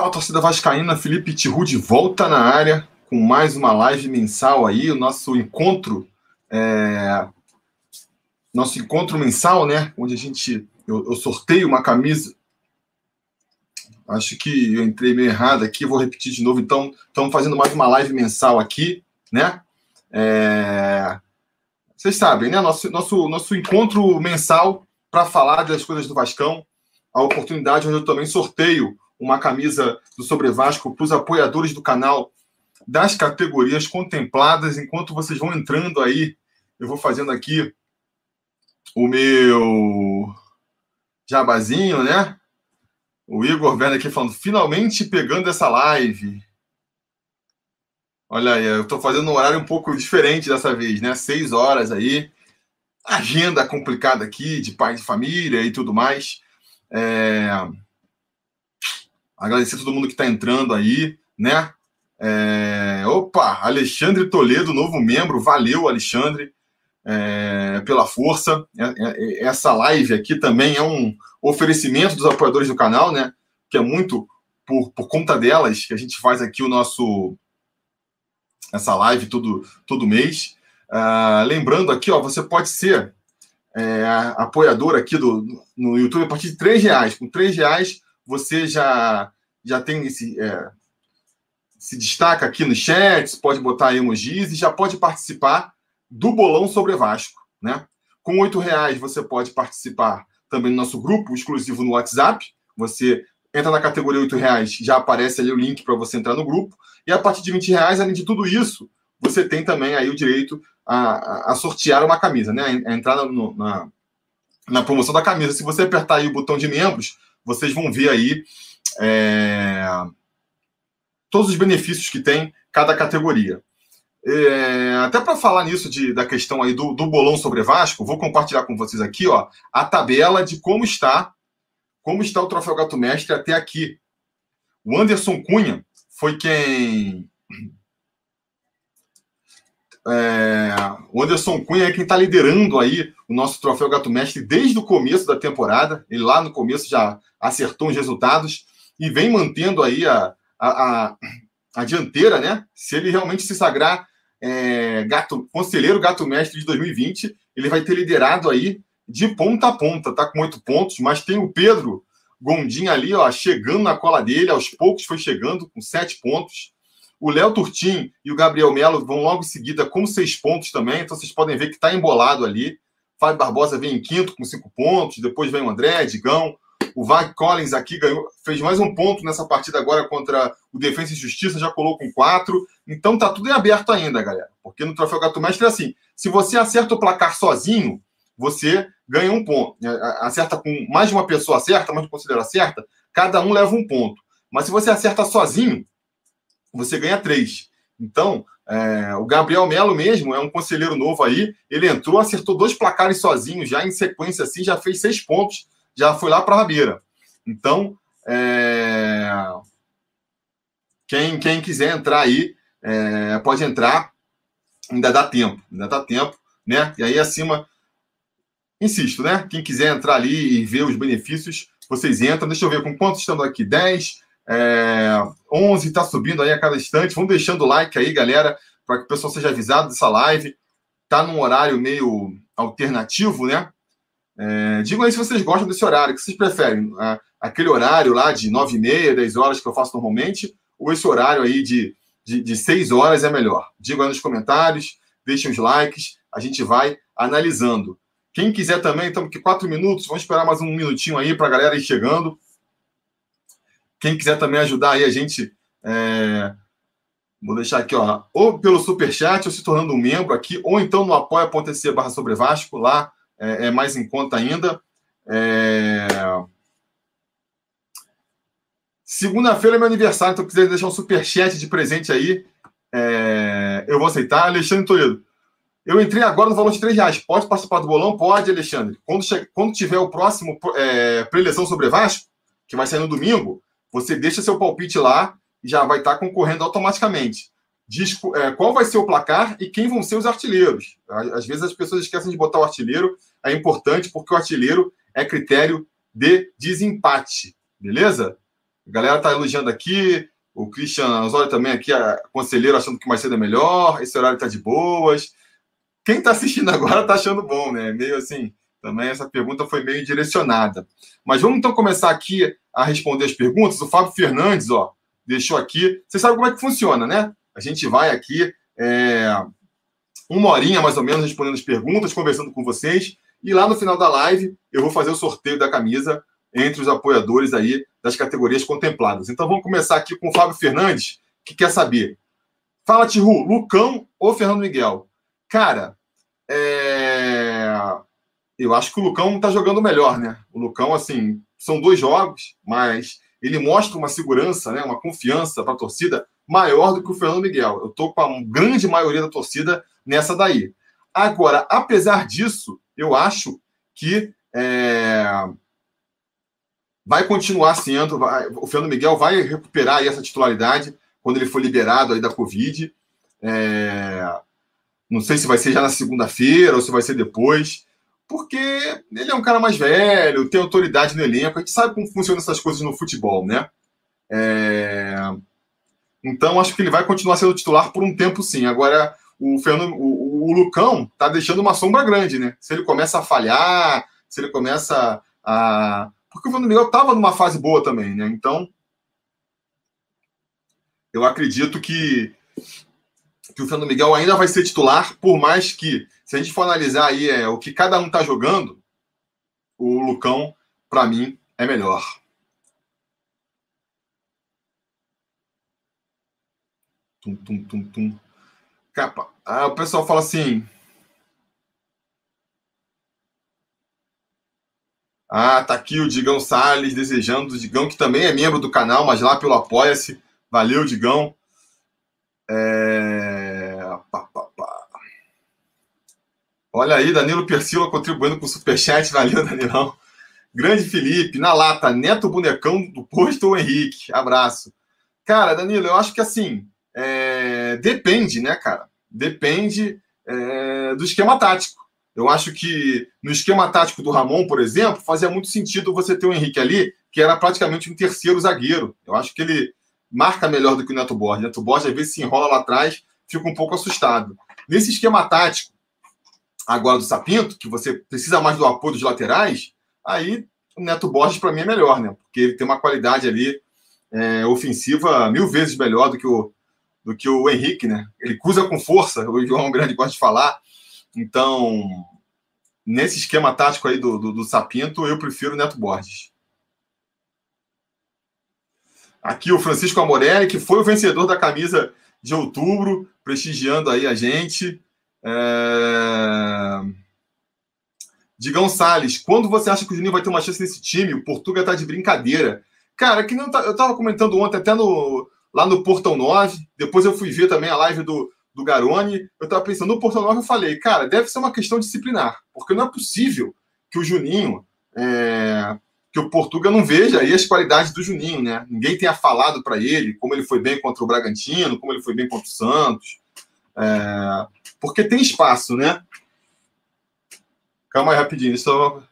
Fala, torcida vascaína, Felipe Tiru de volta na área com mais uma live mensal aí, o nosso encontro, é... nosso encontro mensal, né, onde a gente, eu, eu, sorteio uma camisa, acho que eu entrei meio errado aqui, vou repetir de novo, então, estamos fazendo mais uma live mensal aqui, né, é... vocês sabem, né, nosso, nosso, nosso encontro mensal para falar das coisas do Vascão, a oportunidade onde eu também sorteio uma camisa do Sobre Vasco para os apoiadores do canal das categorias contempladas. Enquanto vocês vão entrando aí, eu vou fazendo aqui o meu jabazinho, né? O Igor vendo aqui falando, finalmente pegando essa live. Olha aí, eu estou fazendo um horário um pouco diferente dessa vez, né? Seis horas aí. Agenda complicada aqui, de pai de família e tudo mais. É... Agradecer a todo mundo que está entrando aí, né? É... Opa, Alexandre Toledo, novo membro. Valeu, Alexandre, é... pela força. É, é, essa live aqui também é um oferecimento dos apoiadores do canal, né? Que é muito por, por conta delas que a gente faz aqui o nosso essa live todo, todo mês. Uh, lembrando aqui, ó, você pode ser é, apoiador aqui do, no YouTube a partir de três reais. Com três reais você já, já tem esse. É, se destaca aqui no chat, pode botar emojis e já pode participar do bolão sobre Vasco. Né? Com oito reais você pode participar também no nosso grupo exclusivo no WhatsApp. Você entra na categoria oito reais, já aparece ali o link para você entrar no grupo. E a partir de 20 reais, além de tudo isso, você tem também aí o direito a, a sortear uma camisa, né? A entrar no, na, na promoção da camisa. Se você apertar aí o botão de membros, vocês vão ver aí é, todos os benefícios que tem cada categoria. É, até para falar nisso de, da questão aí do, do bolão sobre Vasco, vou compartilhar com vocês aqui ó, a tabela de como está como está o troféu Gato Mestre até aqui. O Anderson Cunha foi quem é, o Anderson Cunha é quem está liderando aí o nosso troféu Gato Mestre desde o começo da temporada. Ele lá no começo já acertou os resultados e vem mantendo aí a, a, a, a dianteira, né? Se ele realmente se sagrar é, gato, conselheiro Gato Mestre de 2020, ele vai ter liderado aí de ponta a ponta, tá com oito pontos, mas tem o Pedro Gondim ali, ó, chegando na cola dele, aos poucos foi chegando com sete pontos. O Léo Turtim e o Gabriel Melo vão logo em seguida com seis pontos também. Então vocês podem ver que está embolado ali. Fábio Barbosa vem em quinto com cinco pontos. Depois vem o André, Digão. O Vag Collins aqui ganhou, fez mais um ponto nessa partida agora contra o Defesa e Justiça, já colocou com quatro. Então tá tudo em aberto ainda, galera. Porque no Troféu Gato Mestre é assim: se você acerta o placar sozinho, você ganha um ponto. É, acerta com mais de uma pessoa acerta, mas considera certa, cada um leva um ponto. Mas se você acerta sozinho, você ganha três. Então, é, o Gabriel Melo mesmo é um conselheiro novo aí. Ele entrou, acertou dois placares sozinho, já em sequência assim, já fez seis pontos, já foi lá para a rabeira. Então, é, quem, quem quiser entrar aí, é, pode entrar, ainda dá tempo, ainda dá tempo, né? E aí acima, insisto, né? Quem quiser entrar ali e ver os benefícios, vocês entram. Deixa eu ver com quantos estamos aqui: 10, é, 11 está subindo aí a cada instante. Vão deixando o like aí, galera, para que o pessoal seja avisado dessa live. Tá num horário meio alternativo, né? É, digam aí se vocês gostam desse horário, que vocês preferem? aquele horário lá de 9 e meia, 10 horas que eu faço normalmente, ou esse horário aí de, de, de 6 horas é melhor? Digam aí nos comentários, deixem os likes, a gente vai analisando. Quem quiser também, estamos aqui 4 minutos, vamos esperar mais um minutinho aí para a galera ir chegando. Quem quiser também ajudar aí a gente, é... vou deixar aqui, ó, ou pelo Superchat, ou se tornando um membro aqui, ou então no apoia.se barra sobre Vasco, lá é, é, mais em conta ainda. É... Segunda-feira é meu aniversário, então quiser deixar um superchat de presente aí, é... eu vou aceitar. Alexandre Toledo, eu entrei agora no valor de 3 reais. Pode participar do bolão? Pode, Alexandre. Quando. Quando tiver o próximo é, preleção sobre Vasco, que vai sair no domingo, você deixa seu palpite lá e já vai estar concorrendo automaticamente. Diz é, qual vai ser o placar e quem vão ser os artilheiros. Às vezes as pessoas esquecem de botar o artilheiro, é importante porque o artilheiro é critério de desempate, beleza? A galera está elogiando aqui. O Christian Osório também aqui, a conselheiro, achando que mais cedo é melhor. Esse horário está de boas. Quem está assistindo agora está achando bom, né? Meio assim, também essa pergunta foi meio direcionada. Mas vamos então começar aqui a responder as perguntas. O Fábio Fernandes, ó, deixou aqui. Você sabe como é que funciona, né? A gente vai aqui é, uma horinha mais ou menos respondendo as perguntas, conversando com vocês. E lá no final da live eu vou fazer o sorteio da camisa entre os apoiadores aí das categorias contempladas. Então vamos começar aqui com o Fábio Fernandes, que quer saber. Fala, Tihu, Lucão ou Fernando Miguel? Cara, é... eu acho que o Lucão está jogando melhor, né? O Lucão, assim, são dois jogos, mas ele mostra uma segurança, né, uma confiança para a torcida maior do que o Fernando Miguel. Eu estou com a grande maioria da torcida nessa daí. Agora, apesar disso, eu acho que é, vai continuar sendo, vai, o Fernando Miguel vai recuperar essa titularidade quando ele for liberado aí da Covid. É, não sei se vai ser já na segunda-feira ou se vai ser depois, porque ele é um cara mais velho, tem autoridade no elenco, a gente sabe como funcionam essas coisas no futebol, né? É, então, acho que ele vai continuar sendo titular por um tempo, sim. Agora, o, Fernando, o, o Lucão tá deixando uma sombra grande, né? Se ele começa a falhar, se ele começa a. Porque o Fernando Miguel estava numa fase boa também, né? Então, eu acredito que, que o Fernando Miguel ainda vai ser titular, por mais que, se a gente for analisar aí é, o que cada um está jogando, o Lucão, para mim, é melhor. Tum, tum, tum, tum. Capa. Ah, o pessoal fala assim. Ah, tá aqui o Digão Salles desejando, o Digão que também é membro do canal, mas lá pelo Apoia-se. Valeu, Digão. É... Olha aí, Danilo Persila contribuindo com o Superchat. Valeu, Danilão. Grande Felipe, na lata, neto bonecão do posto ou Henrique. Abraço. Cara, Danilo, eu acho que assim, é, depende, né, cara? Depende é, do esquema tático. Eu acho que no esquema tático do Ramon, por exemplo, fazia muito sentido você ter o Henrique ali, que era praticamente um terceiro zagueiro. Eu acho que ele marca melhor do que o Neto Borges. O Neto Borges, às vezes, se enrola lá atrás, fica um pouco assustado. Nesse esquema tático, agora do Sapinto, que você precisa mais do apoio dos laterais, aí o Neto Borges, para mim, é melhor, né? Porque ele tem uma qualidade ali é, ofensiva mil vezes melhor do que o, do que o Henrique, né? Ele cruza com força, o João Grande gosta de falar. Então, nesse esquema tático aí do, do, do Sapinto, eu prefiro o Neto Borges. Aqui o Francisco Amorelli, que foi o vencedor da camisa de outubro, prestigiando aí a gente. É... Digão Salles, quando você acha que o Juninho vai ter uma chance nesse time? O Portugal tá de brincadeira. Cara, que não tá... eu tava comentando ontem até no, lá no Portão 9. Depois eu fui ver também a live do, do Garoni. Eu estava pensando, no Portão 9 eu falei, cara, deve ser uma questão disciplinar, porque não é possível que o Juninho, é, que o Portuga não veja aí as qualidades do Juninho, né? Ninguém tenha falado para ele como ele foi bem contra o Bragantino, como ele foi bem contra o Santos. É, porque tem espaço, né? Calma aí rapidinho, só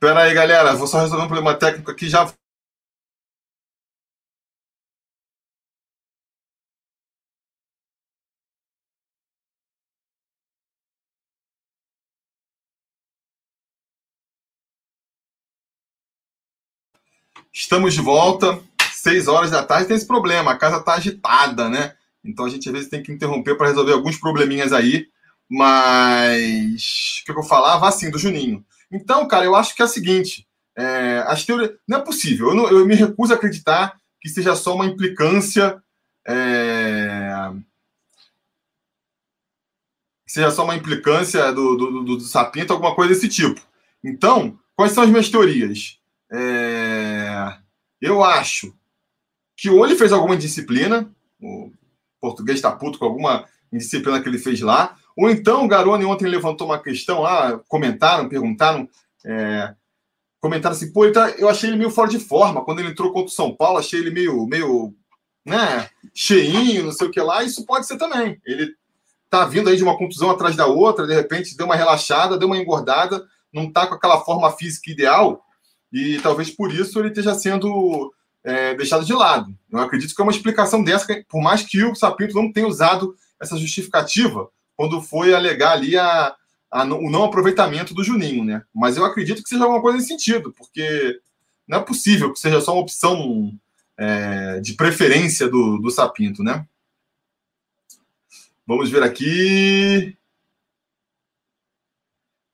Pera aí, galera. Vou só resolver um problema técnico aqui já. Estamos de volta, seis horas da tarde. Tem esse problema, a casa está agitada, né? Então a gente às vezes tem que interromper para resolver alguns probleminhas aí. Mas o que eu falava assim do Juninho. Então, cara, eu acho que é o seguinte: é, as teorias. Não é possível, eu, não, eu, me recuso a acreditar que seja só uma implicância. É, seja só uma implicância do, do, do, do Sapinto, alguma coisa desse tipo. Então, quais são as minhas teorias? É, eu acho que ou ele fez alguma indisciplina, o português está puto com alguma indisciplina que ele fez lá, ou então o Garoni ontem levantou uma questão lá, comentaram, perguntaram, é, comentaram assim, pô, tá, eu achei ele meio fora de forma. Quando ele entrou contra o São Paulo, achei ele meio, meio né, cheinho, não sei o que lá. Isso pode ser também. Ele tá vindo aí de uma contusão atrás da outra, de repente deu uma relaxada, deu uma engordada, não tá com aquela forma física ideal, e talvez por isso ele esteja sendo é, deixado de lado. Eu acredito que é uma explicação dessa, por mais que o Sapinto não tenha usado essa justificativa quando foi alegar ali a, a, o não aproveitamento do Juninho, né? Mas eu acredito que seja alguma coisa nesse sentido, porque não é possível que seja só uma opção é, de preferência do, do Sapinto, né? Vamos ver aqui.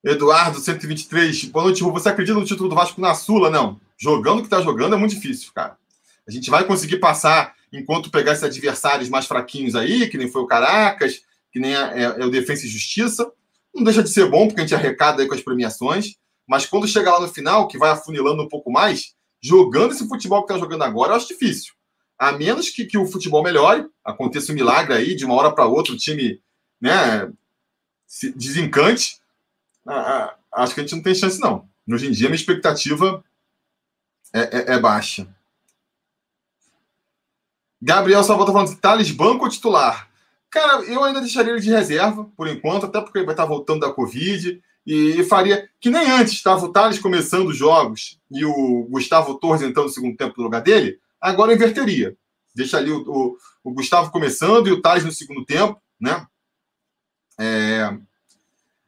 Eduardo, 123. Boa noite, Você acredita no título do Vasco na Sula? Não. Jogando o que está jogando é muito difícil, cara. A gente vai conseguir passar enquanto pegar esses adversários mais fraquinhos aí, que nem foi o Caracas, que nem é, é o Defensa e Justiça. Não deixa de ser bom, porque a gente arrecada aí com as premiações. Mas quando chegar lá no final, que vai afunilando um pouco mais, jogando esse futebol que está jogando agora, eu acho difícil. A menos que, que o futebol melhore, aconteça um milagre aí, de uma hora para outra o time né, se desencante. Acho que a gente não tem chance, não. Hoje em dia, minha expectativa é, é, é baixa. Gabriel Salvador falando, Thales, banco ou titular? Cara, eu ainda deixaria ele de reserva, por enquanto, até porque ele vai estar voltando da Covid. E faria que nem antes, estava o Thales começando os jogos e o Gustavo Torres entrando no segundo tempo no lugar dele, agora inverteria. Deixa ali o, o, o Gustavo começando e o Thales no segundo tempo, né? É,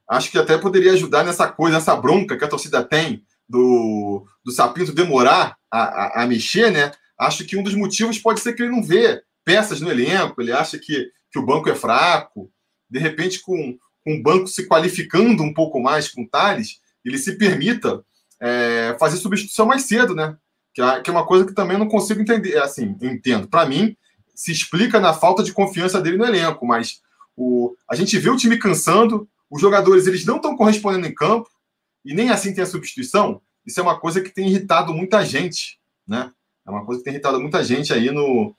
acho que até poderia ajudar nessa coisa, nessa bronca que a torcida tem do, do Sapinto demorar a, a, a mexer, né? Acho que um dos motivos pode ser que ele não vê peças no elenco, ele acha que, que o banco é fraco. De repente, com, com o banco se qualificando um pouco mais com o Thales, ele se permita é, fazer substituição mais cedo, né? Que é, que é uma coisa que também não consigo entender. É assim, entendo. Para mim, se explica na falta de confiança dele no elenco, mas o, a gente vê o time cansando, os jogadores eles não estão correspondendo em campo, e nem assim tem a substituição. Isso é uma coisa que tem irritado muita gente, né? É uma coisa que tem irritado muita gente aí no.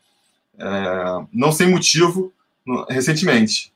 É, não sem motivo no, recentemente.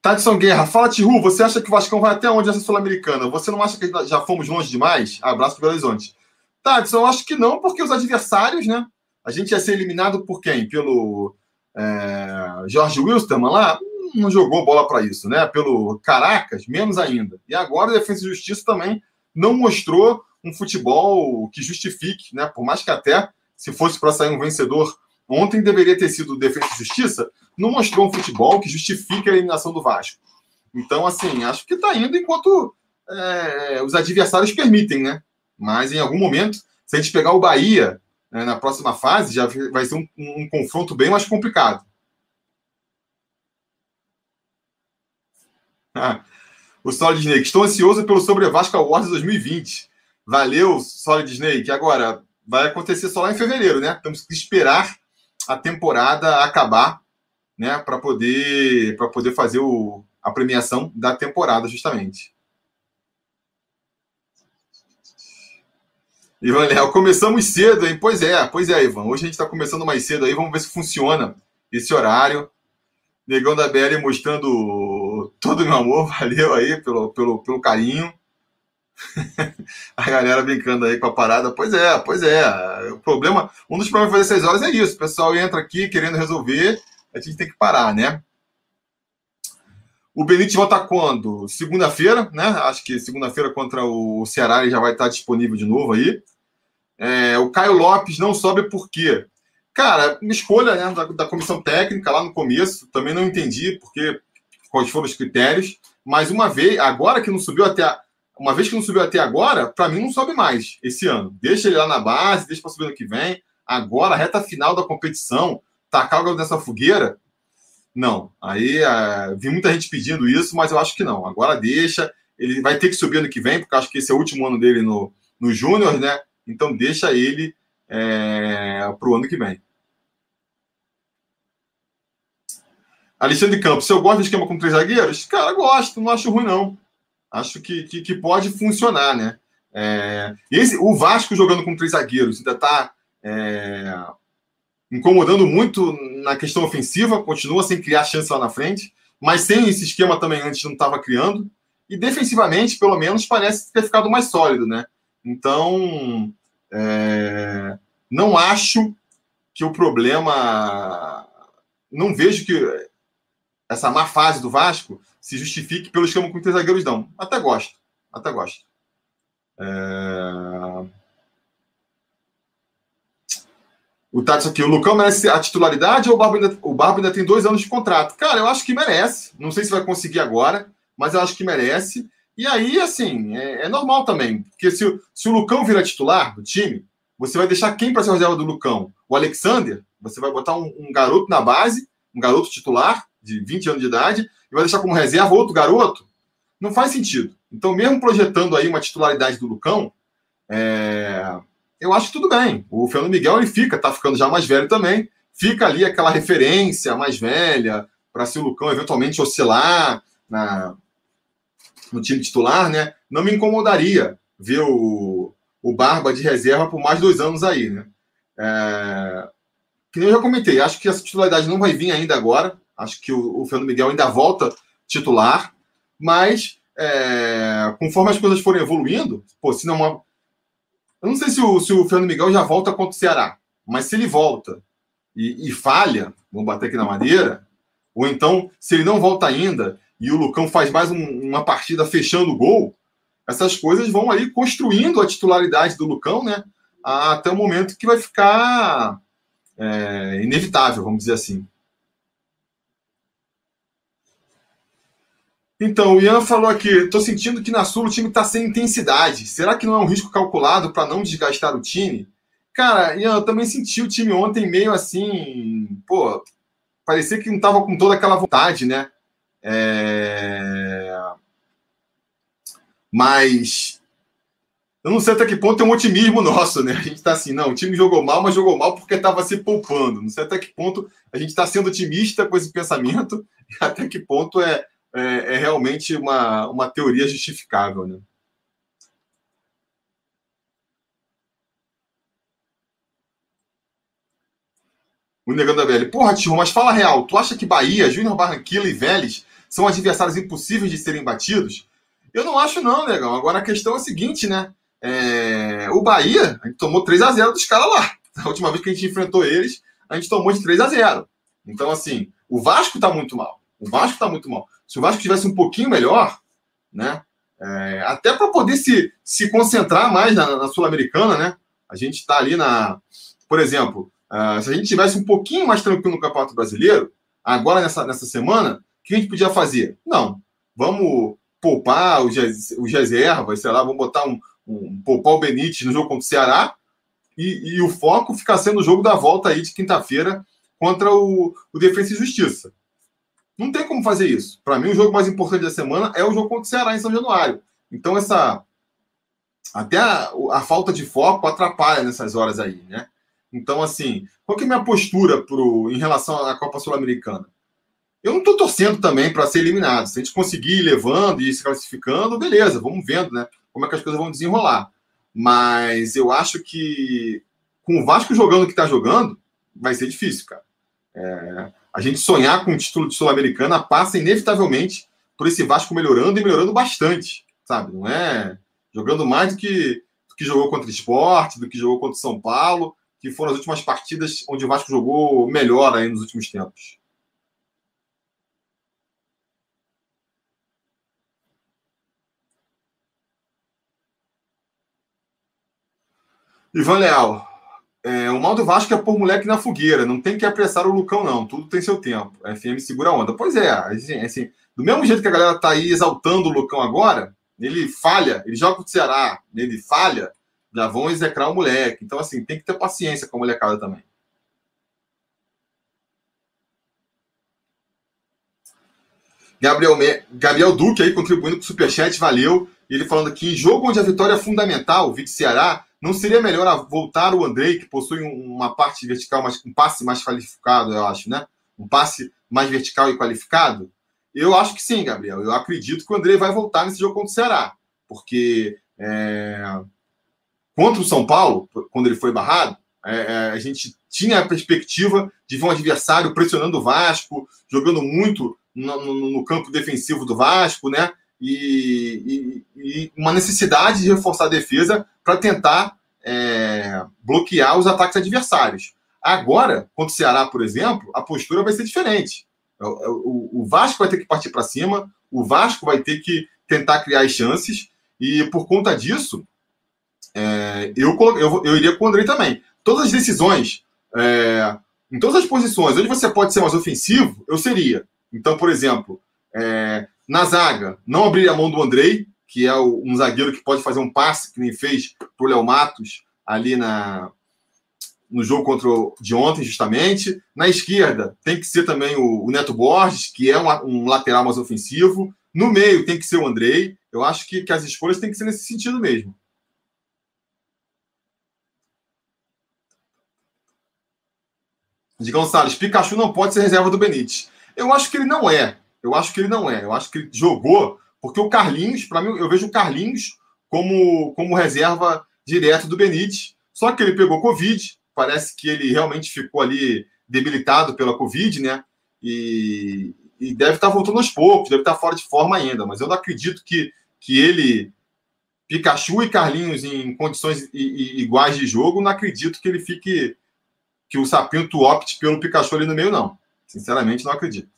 Tadson Guerra, fala Tihu, você acha que o Vascão vai até onde nessa Sul-Americana? Você não acha que já fomos longe demais? Abraço para Belo Horizonte. Tadson, eu acho que não, porque os adversários, né? A gente ia ser eliminado por quem? Pelo é, Jorge Wilstermann lá? Não jogou bola para isso, né? Pelo Caracas, menos ainda. E agora a Defesa e Justiça também não mostrou um futebol que justifique, né? Por mais que até se fosse para sair um vencedor ontem deveria ter sido Defesa e Justiça, não mostrou um futebol que justifique a eliminação do Vasco. Então, assim, acho que está indo enquanto é, os adversários permitem, né? Mas em algum momento, se a gente pegar o Bahia né, na próxima fase, já vai ser um, um confronto bem mais complicado. Ah, o Solid Snake. Estou ansioso pelo Sobre Vasco Awards 2020. Valeu, Solid Snake. Agora, vai acontecer só lá em fevereiro, né? Temos que esperar a temporada acabar, né? Para poder, poder fazer o, a premiação da temporada, justamente. Ivan Léo, começamos cedo, hein? Pois é, pois é, Ivan. Hoje a gente está começando mais cedo aí, vamos ver se funciona esse horário. Negão da BL mostrando todo o meu amor, valeu aí pelo, pelo, pelo carinho. a galera brincando aí com a parada. Pois é, pois é. O problema, um dos problemas de fazer seis horas é isso. O pessoal entra aqui querendo resolver, a gente tem que parar, né? O Benítez volta quando? Segunda-feira, né? Acho que segunda-feira contra o Ceará ele já vai estar disponível de novo aí. É, o Caio Lopes não sobe por quê? Cara, escolha né, da, da, comissão técnica lá no começo, também não entendi porque quais foram os critérios, mas uma vez, agora que não subiu até uma vez que não subiu até agora, para mim não sobe mais esse ano. Deixa ele lá na base, deixa para subir ano que vem. Agora, reta final da competição, tacar o nessa fogueira, não. Aí é, vi muita gente pedindo isso, mas eu acho que não. Agora deixa. Ele vai ter que subir ano que vem, porque acho que esse é o último ano dele no, no Júnior, né? Então deixa ele é, para o ano que vem. Alexandre Campos, eu gosto de esquema com três zagueiros, cara, gosto, não acho ruim, não. Acho que, que, que pode funcionar, né? É, esse, o Vasco jogando com três zagueiros ainda está é, incomodando muito na questão ofensiva, continua sem criar chance lá na frente, mas sem esse esquema também antes não estava criando. E defensivamente, pelo menos, parece ter ficado mais sólido, né? Então, é, não acho que o problema. Não vejo que essa má fase do Vasco se justifique pelo esquema com três zagueiros, não. Até gosto. Até gosto. É... O Tati aqui, o Lucão merece a titularidade ou o Barba, ainda, o Barba ainda tem dois anos de contrato? Cara, eu acho que merece. Não sei se vai conseguir agora, mas eu acho que merece. E aí, assim, é, é normal também. Porque se, se o Lucão virar titular do time, você vai deixar quem para ser reserva do Lucão? O Alexander? Você vai botar um, um, garoto na base, um garoto titular, de 20 anos de idade, e vai deixar como reserva outro garoto? Não faz sentido. Então, mesmo projetando aí uma titularidade do Lucão, é... eu acho tudo bem. O Fernando Miguel ele fica, tá ficando já mais velho também. Fica ali aquela referência mais velha para se o Lucão eventualmente oscilar na, no time titular, né? Não me incomodaria ver o, o Barba de reserva por mais dois anos aí, né? É, que eu já comentei, acho que essa titularidade não vai vir ainda agora. Acho que o, o Fernando Miguel ainda volta titular, mas é, conforme as coisas forem evoluindo, pô, se não. Eu não sei se o, se o Fernando Miguel já volta contra o Ceará, mas se ele volta e, e falha, vamos bater aqui na madeira, ou então, se ele não volta ainda e o Lucão faz mais um, uma partida fechando o gol, essas coisas vão aí construindo a titularidade do Lucão, né? Até o momento que vai ficar é, inevitável, vamos dizer assim. Então, o Ian falou aqui: estou sentindo que na Sul o time está sem intensidade. Será que não é um risco calculado para não desgastar o time? Cara, Ian, eu também senti o time ontem meio assim, pô, parecia que não estava com toda aquela vontade, né? É... Mas eu não sei até que ponto é um otimismo nosso, né? A gente está assim, não, o time jogou mal, mas jogou mal porque estava se poupando. Não sei até que ponto a gente está sendo otimista com esse pensamento e até que ponto é, é, é realmente uma, uma teoria justificável, né? O Negando da Velha. Porra, tio, mas fala real. Tu acha que Bahia, Júnior Barranquilla e Vélez são adversários impossíveis de serem batidos? Eu não acho, não, negão. Agora a questão é a seguinte, né? É... O Bahia, a gente tomou 3 a 0 dos caras lá. A última vez que a gente enfrentou eles, a gente tomou de 3 a 0 Então, assim, o Vasco tá muito mal. O Vasco tá muito mal. Se o Vasco tivesse um pouquinho melhor, né? É... até para poder se, se concentrar mais na, na Sul-Americana, né? A gente tá ali na. Por exemplo, uh, se a gente tivesse um pouquinho mais tranquilo no Campeonato Brasileiro, agora nessa, nessa semana, que a gente podia fazer? Não, vamos poupar os, os reservas, sei lá, vamos botar um, um poupar o Benítez no jogo contra o Ceará e, e o foco ficar sendo o jogo da volta aí de quinta-feira contra o, o Defensa e Justiça. Não tem como fazer isso. Para mim, o jogo mais importante da semana é o jogo contra o Ceará em São Januário. Então, essa até a, a falta de foco atrapalha nessas horas aí, né? Então, assim, qual que é a minha postura pro, em relação à Copa Sul-Americana? Eu não estou torcendo também para ser eliminado. Se a gente conseguir ir levando e se classificando, beleza, vamos vendo, né? Como é que as coisas vão desenrolar. Mas eu acho que com o Vasco jogando o que está jogando, vai ser difícil, cara. É, a gente sonhar com o título de Sul-Americana passa inevitavelmente por esse Vasco melhorando e melhorando bastante, sabe? Não é jogando mais do que, do que jogou contra o esporte, do que jogou contra o São Paulo, que foram as últimas partidas onde o Vasco jogou melhor aí nos últimos tempos. Ivan Leal. É, o mal do Vasco é pôr moleque na fogueira. Não tem que apressar o Lucão, não. Tudo tem seu tempo. A FM segura a onda. Pois é, assim, assim, do mesmo jeito que a galera tá aí exaltando o Lucão agora, ele falha, ele joga o Ceará, ele falha, já vão execrar o moleque. Então, assim, tem que ter paciência com a molecada também. Gabriel, Gabriel Duque aí contribuindo com o Superchat, valeu. E ele falando aqui, em jogo onde a vitória é fundamental, o Vitor Ceará, não seria melhor voltar o Andrei, que possui uma parte vertical, mas um passe mais qualificado, eu acho, né? Um passe mais vertical e qualificado? Eu acho que sim, Gabriel. Eu acredito que o Andrei vai voltar nesse jogo contra o Ceará. Porque é... contra o São Paulo, quando ele foi barrado, é, é, a gente tinha a perspectiva de ver um adversário pressionando o Vasco, jogando muito no, no, no campo defensivo do Vasco, né? E, e, e uma necessidade de reforçar a defesa para tentar é, bloquear os ataques adversários. Agora, contra o Ceará, por exemplo, a postura vai ser diferente. O, o, o Vasco vai ter que partir para cima, o Vasco vai ter que tentar criar as chances, e por conta disso, é, eu, eu, eu iria com o André também. Todas as decisões, é, em todas as posições onde você pode ser mais ofensivo, eu seria. Então, por exemplo, é, na zaga, não abrir a mão do Andrei, que é um zagueiro que pode fazer um passe, que nem fez para o Léo Matos ali na, no jogo contra o, de ontem, justamente. Na esquerda, tem que ser também o, o Neto Borges, que é um, um, lateral mais ofensivo. No meio, tem que ser o Andrei. Eu acho que, que as escolhas têm que ser nesse sentido mesmo. Digão Salles, Pikachu não pode ser reserva do Benítez. Eu acho que ele não é. Eu acho que ele não é. Eu acho que ele jogou, porque o Carlinhos, para mim, eu vejo o Carlinhos como, como reserva direto do Benítez. Só que ele pegou Covid, parece que ele realmente ficou ali debilitado pela Covid, né? E, e deve estar voltando aos poucos, deve estar fora de forma ainda. Mas eu não acredito que, que ele, Pikachu e Carlinhos, em condições iguais de jogo, não acredito que ele fique que o Sapinto opte pelo Pikachu ali no meio, não. Sinceramente, não acredito.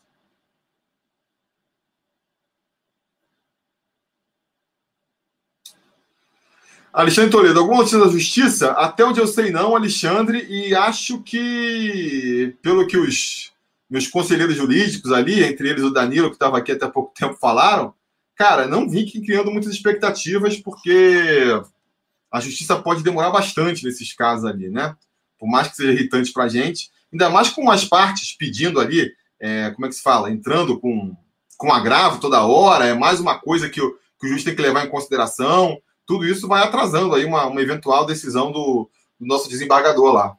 Alexandre Toledo, alguma notícia da justiça? Até onde eu sei, não, Alexandre, e acho que, pelo que os meus conselheiros jurídicos ali, entre eles o Danilo, que estava aqui até pouco tempo, falaram, cara, não vim criando muitas expectativas, porque a justiça pode demorar bastante nesses casos ali, né? por mais que seja irritante para a gente, ainda mais com as partes pedindo ali, é, como é que se fala, entrando com, com agravo toda hora, é mais uma coisa que o, que o juiz tem que levar em consideração, tudo isso vai atrasando aí uma, uma eventual decisão do, do nosso desembargador lá.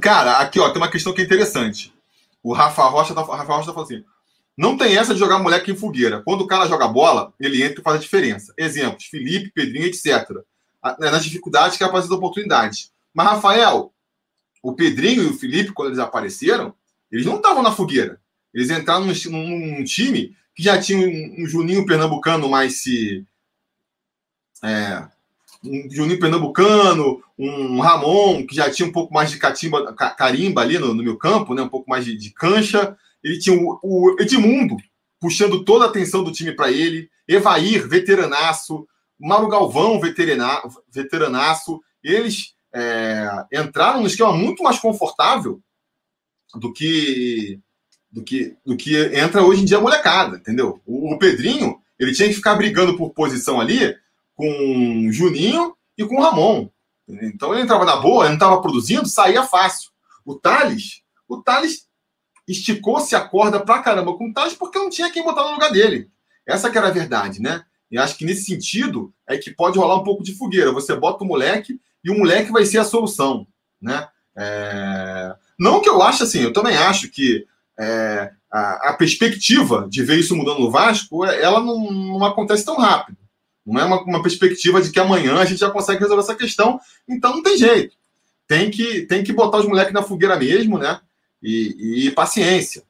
Cara, aqui ó, tem uma questão que é interessante. O Rafa Rocha tá, Rafa Rocha tá falando assim: não tem essa de jogar moleque em fogueira. Quando o cara joga bola, ele entra e faz a diferença. Exemplos: Felipe, Pedrinho, etc. Né, nas dificuldades que aparecem oportunidades. Mas, Rafael, o Pedrinho e o Felipe, quando eles apareceram, eles não estavam na fogueira. Eles entraram num, num, time que já tinha um, um Juninho Pernambucano mais se. É, um Juninho Pernambucano, um Ramon, que já tinha um pouco mais de catimba, carimba ali no, no meu campo, né? um pouco mais de, de cancha. Ele tinha o, o Edmundo puxando toda a atenção do time para ele, Evair, veteranaço, Mauro Galvão, veterana, veteranaço. Eles é, entraram no esquema muito mais confortável do que do que do que entra hoje em dia a molecada, entendeu? O, o Pedrinho, ele tinha que ficar brigando por posição ali com Juninho e com Ramon. Então ele entrava na boa, ele não estava produzindo, saía fácil. O Thales, o Thales esticou-se a corda pra caramba com o Taj porque não tinha quem botar no lugar dele. Essa que era a verdade, né? E acho que nesse sentido é que pode rolar um pouco de fogueira. Você bota o moleque e o moleque vai ser a solução, né? É... Não que eu acho assim, eu também acho que é, a, a, perspectiva de ver isso mudando no Vasco, é, ela não, não acontece tão rápido. Não é uma, uma, perspectiva de que amanhã a gente já consegue resolver essa questão. Então não tem jeito. Tem que, tem que botar os moleques na fogueira mesmo, né? e, e paciência.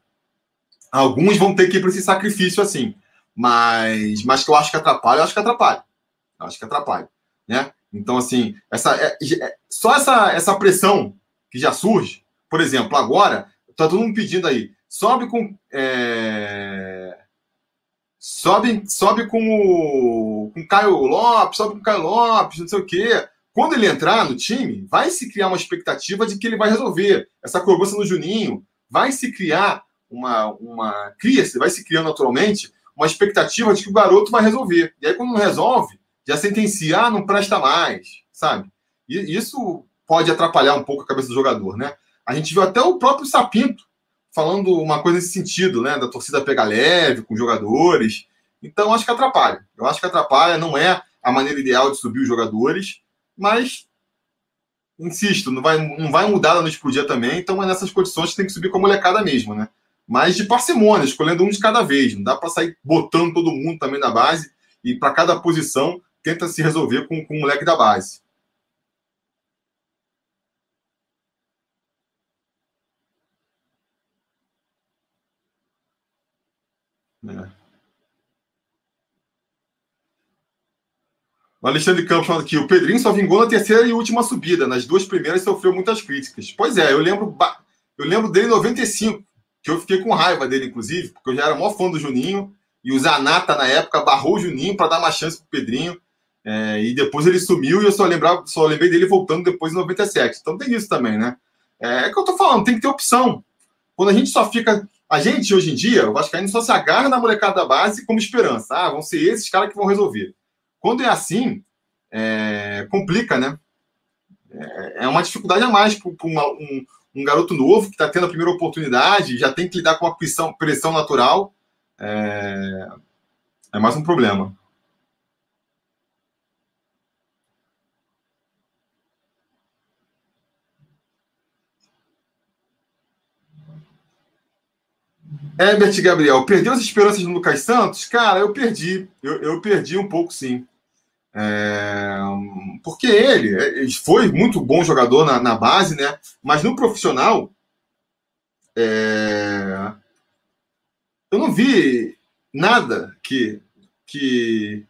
Alguns vão ter que ir para esse sacrifício assim, mas, mas que eu acho que atrapalha, eu acho que atrapalha. Eu acho que atrapalha, né? Então, assim, essa, é, é, só essa, essa pressão que já surge, por exemplo, agora, tá todo mundo pedindo aí, sobe com. É, sobe, sobe com o com Caio Lopes, sobe com Caio Lopes, não sei o quê. Quando ele entrar no time, vai se criar uma expectativa de que ele vai resolver. Essa cobrança no Juninho vai se criar uma. uma Cria-se, vai se criando naturalmente uma expectativa de que o garoto vai resolver. E aí, quando não resolve, já sentencia, ah, não presta mais, sabe? E isso pode atrapalhar um pouco a cabeça do jogador, né? A gente viu até o próprio Sapinto falando uma coisa nesse sentido, né? Da torcida pegar leve com jogadores. Então, acho que atrapalha. Eu acho que atrapalha, não é a maneira ideal de subir os jogadores mas insisto, não vai, não vai mudar da noite pro dia também, então é nessas condições que tem que subir com a molecada mesmo, né? Mas de parcimônia, escolhendo um de cada vez. Não dá para sair botando todo mundo também na base e para cada posição tenta se resolver com, com o moleque da base. É. O Alexandre Campos falando aqui, o Pedrinho só vingou na terceira e última subida. Nas duas primeiras sofreu muitas críticas. Pois é, eu lembro, eu lembro dele em 95, que eu fiquei com raiva dele, inclusive, porque eu já era maior fã do Juninho, e o Zanata, na época, barrou o Juninho para dar uma chance pro Pedrinho. É, e depois ele sumiu e eu só, lembrava, só lembrei dele voltando depois em 97. Então tem isso também, né? É, é que eu tô falando, tem que ter opção. Quando a gente só fica. A gente, hoje em dia, o Vascaíno só se agarra na molecada da base como esperança. Ah, vão ser esses caras que vão resolver. Quando é assim, é, complica, né? É, é uma dificuldade a mais para um, um, garoto novo que está tendo a primeira oportunidade, já tem que lidar com uma pressão, pressão natural. É, é mais um problema. Herbert Gabriel, perdeu as esperanças no Lucas Santos? Cara, eu perdi. Eu, eu perdi um pouco, sim. É, porque ele, ele, foi muito bom jogador na, na, base, né? Mas no profissional, é, eu não vi nada que, que,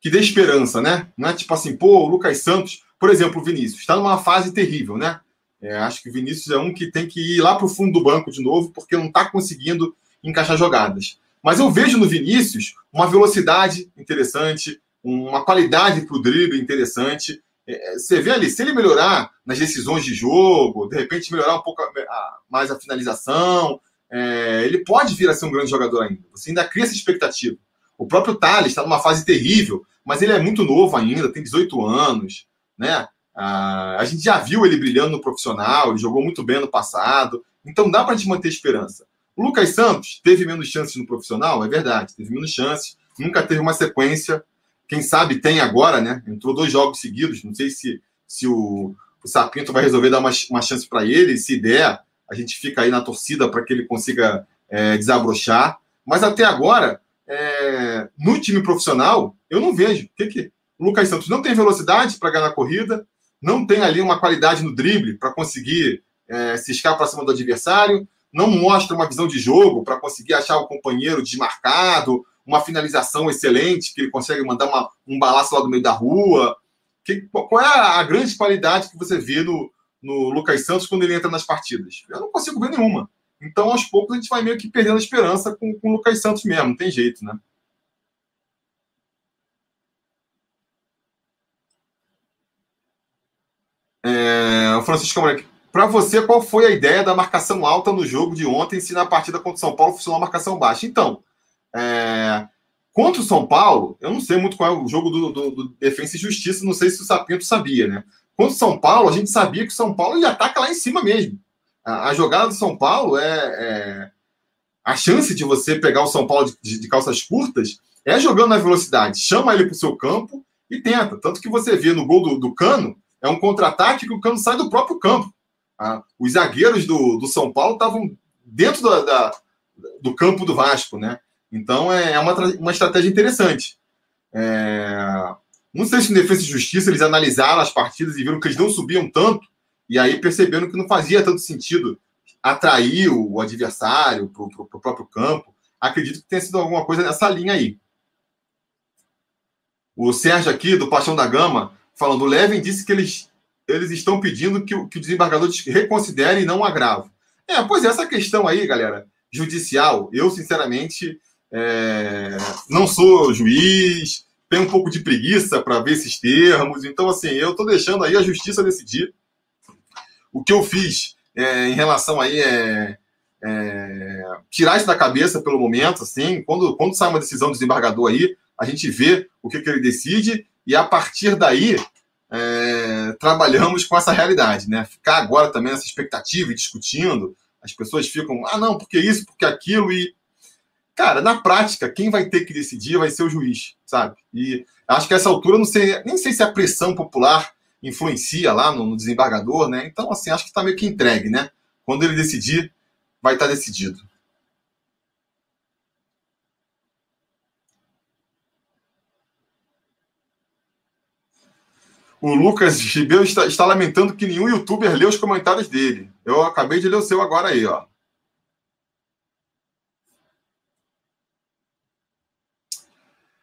que dê esperança, né? Não é tipo assim, pô, o Lucas Santos, por exemplo, o Vinícius, está numa fase terrível, né? É, acho que o Vinícius é um que tem que ir lá para o fundo do banco de novo, porque não está conseguindo encaixar jogadas. Mas eu vejo no Vinícius uma velocidade interessante, uma qualidade para o drible interessante. É, é, você vê ali, se ele melhorar nas decisões de jogo, de repente melhorar um pouco mais a finalização, é, ele pode vir a ser um grande jogador ainda. Você ainda cria essa expectativa. O próprio Thales está numa fase terrível, mas ele é muito novo ainda, tem 18 anos, né? Ah, a gente já viu ele brilhando no profissional, ele jogou muito bem no passado, então dá para a gente manter esperança. O Lucas Santos teve menos chances no profissional, é verdade, teve menos chances, nunca teve uma sequência. Quem sabe tem agora, né? Entrou dois jogos seguidos, não sei se, se o, o Sapinto vai resolver dar uma, uma chance para ele, se der, a gente fica aí na torcida para que ele consiga é, desabrochar. Mas até agora, é, no time profissional, eu não vejo. O que, que o Lucas Santos não tem velocidade para ganhar a corrida, não tem ali uma qualidade no drible para conseguir é, se escapar para cima do adversário, não mostra uma visão de jogo para conseguir achar o companheiro desmarcado, uma finalização excelente, que ele consegue mandar uma, um balaço lá do meio da rua. Que, qual é a, a grande qualidade que você vê no, no Lucas Santos quando ele entra nas partidas? Eu não consigo ver nenhuma. Então, aos poucos, a gente vai meio que perdendo a esperança com, com o Lucas Santos mesmo, não tem jeito, né? É, o Francisco Moleque, para você, qual foi a ideia da marcação alta no jogo de ontem, se na partida contra o São Paulo funcionou a marcação baixa? Então, é, contra o São Paulo, eu não sei muito qual é o jogo do, do, do, Defensa e Justiça, não sei se o Sapinto sabia, né? Contra o São Paulo, a gente sabia que o São Paulo ia ataca lá em cima mesmo. A, a jogada do São Paulo é, é, A chance de você pegar o São Paulo de, de, de calças curtas é jogando na velocidade. Chama ele para o seu campo e tenta. Tanto que você vê no gol do, do Cano, é um contra-ataque que o Cano sai do próprio campo. Ah, os zagueiros do, do São Paulo estavam dentro da, da, do campo do Vasco, né? Então é, é uma, uma estratégia interessante. É... Não sei se no Defesa e Justiça eles analisaram as partidas e viram que eles não subiam tanto, e aí perceberam que não fazia tanto sentido atrair o adversário para o próprio campo. Acredito que tenha sido alguma coisa nessa linha aí. O Sérgio aqui, do Paixão da Gama, falando, o Levin disse que eles, eles estão pedindo que, que o desembargador reconsidere e não agrave. É, pois é, essa questão aí, galera, judicial, eu, sinceramente, é, não sou juiz, tenho um pouco de preguiça para ver esses termos, então, assim, eu estou deixando aí a justiça decidir. O que eu fiz é, em relação aí é, é, tirar isso da cabeça pelo momento, assim, quando, quando sai uma decisão do desembargador aí, a gente vê o que, que ele decide e a partir daí é, trabalhamos com essa realidade, né? Ficar agora também nessa expectativa e discutindo, as pessoas ficam, ah, não, porque isso, porque aquilo, e. Cara, na prática, quem vai ter que decidir vai ser o juiz, sabe? E acho que essa altura, não sei, nem sei se a pressão popular influencia lá no, no desembargador, né? Então, assim, acho que está meio que entregue, né? Quando ele decidir, vai estar tá decidido. O Lucas Ribeiro está, está, lamentando que nenhum youtuber leu os comentários dele. Eu acabei de ler o seu agora aí, ó.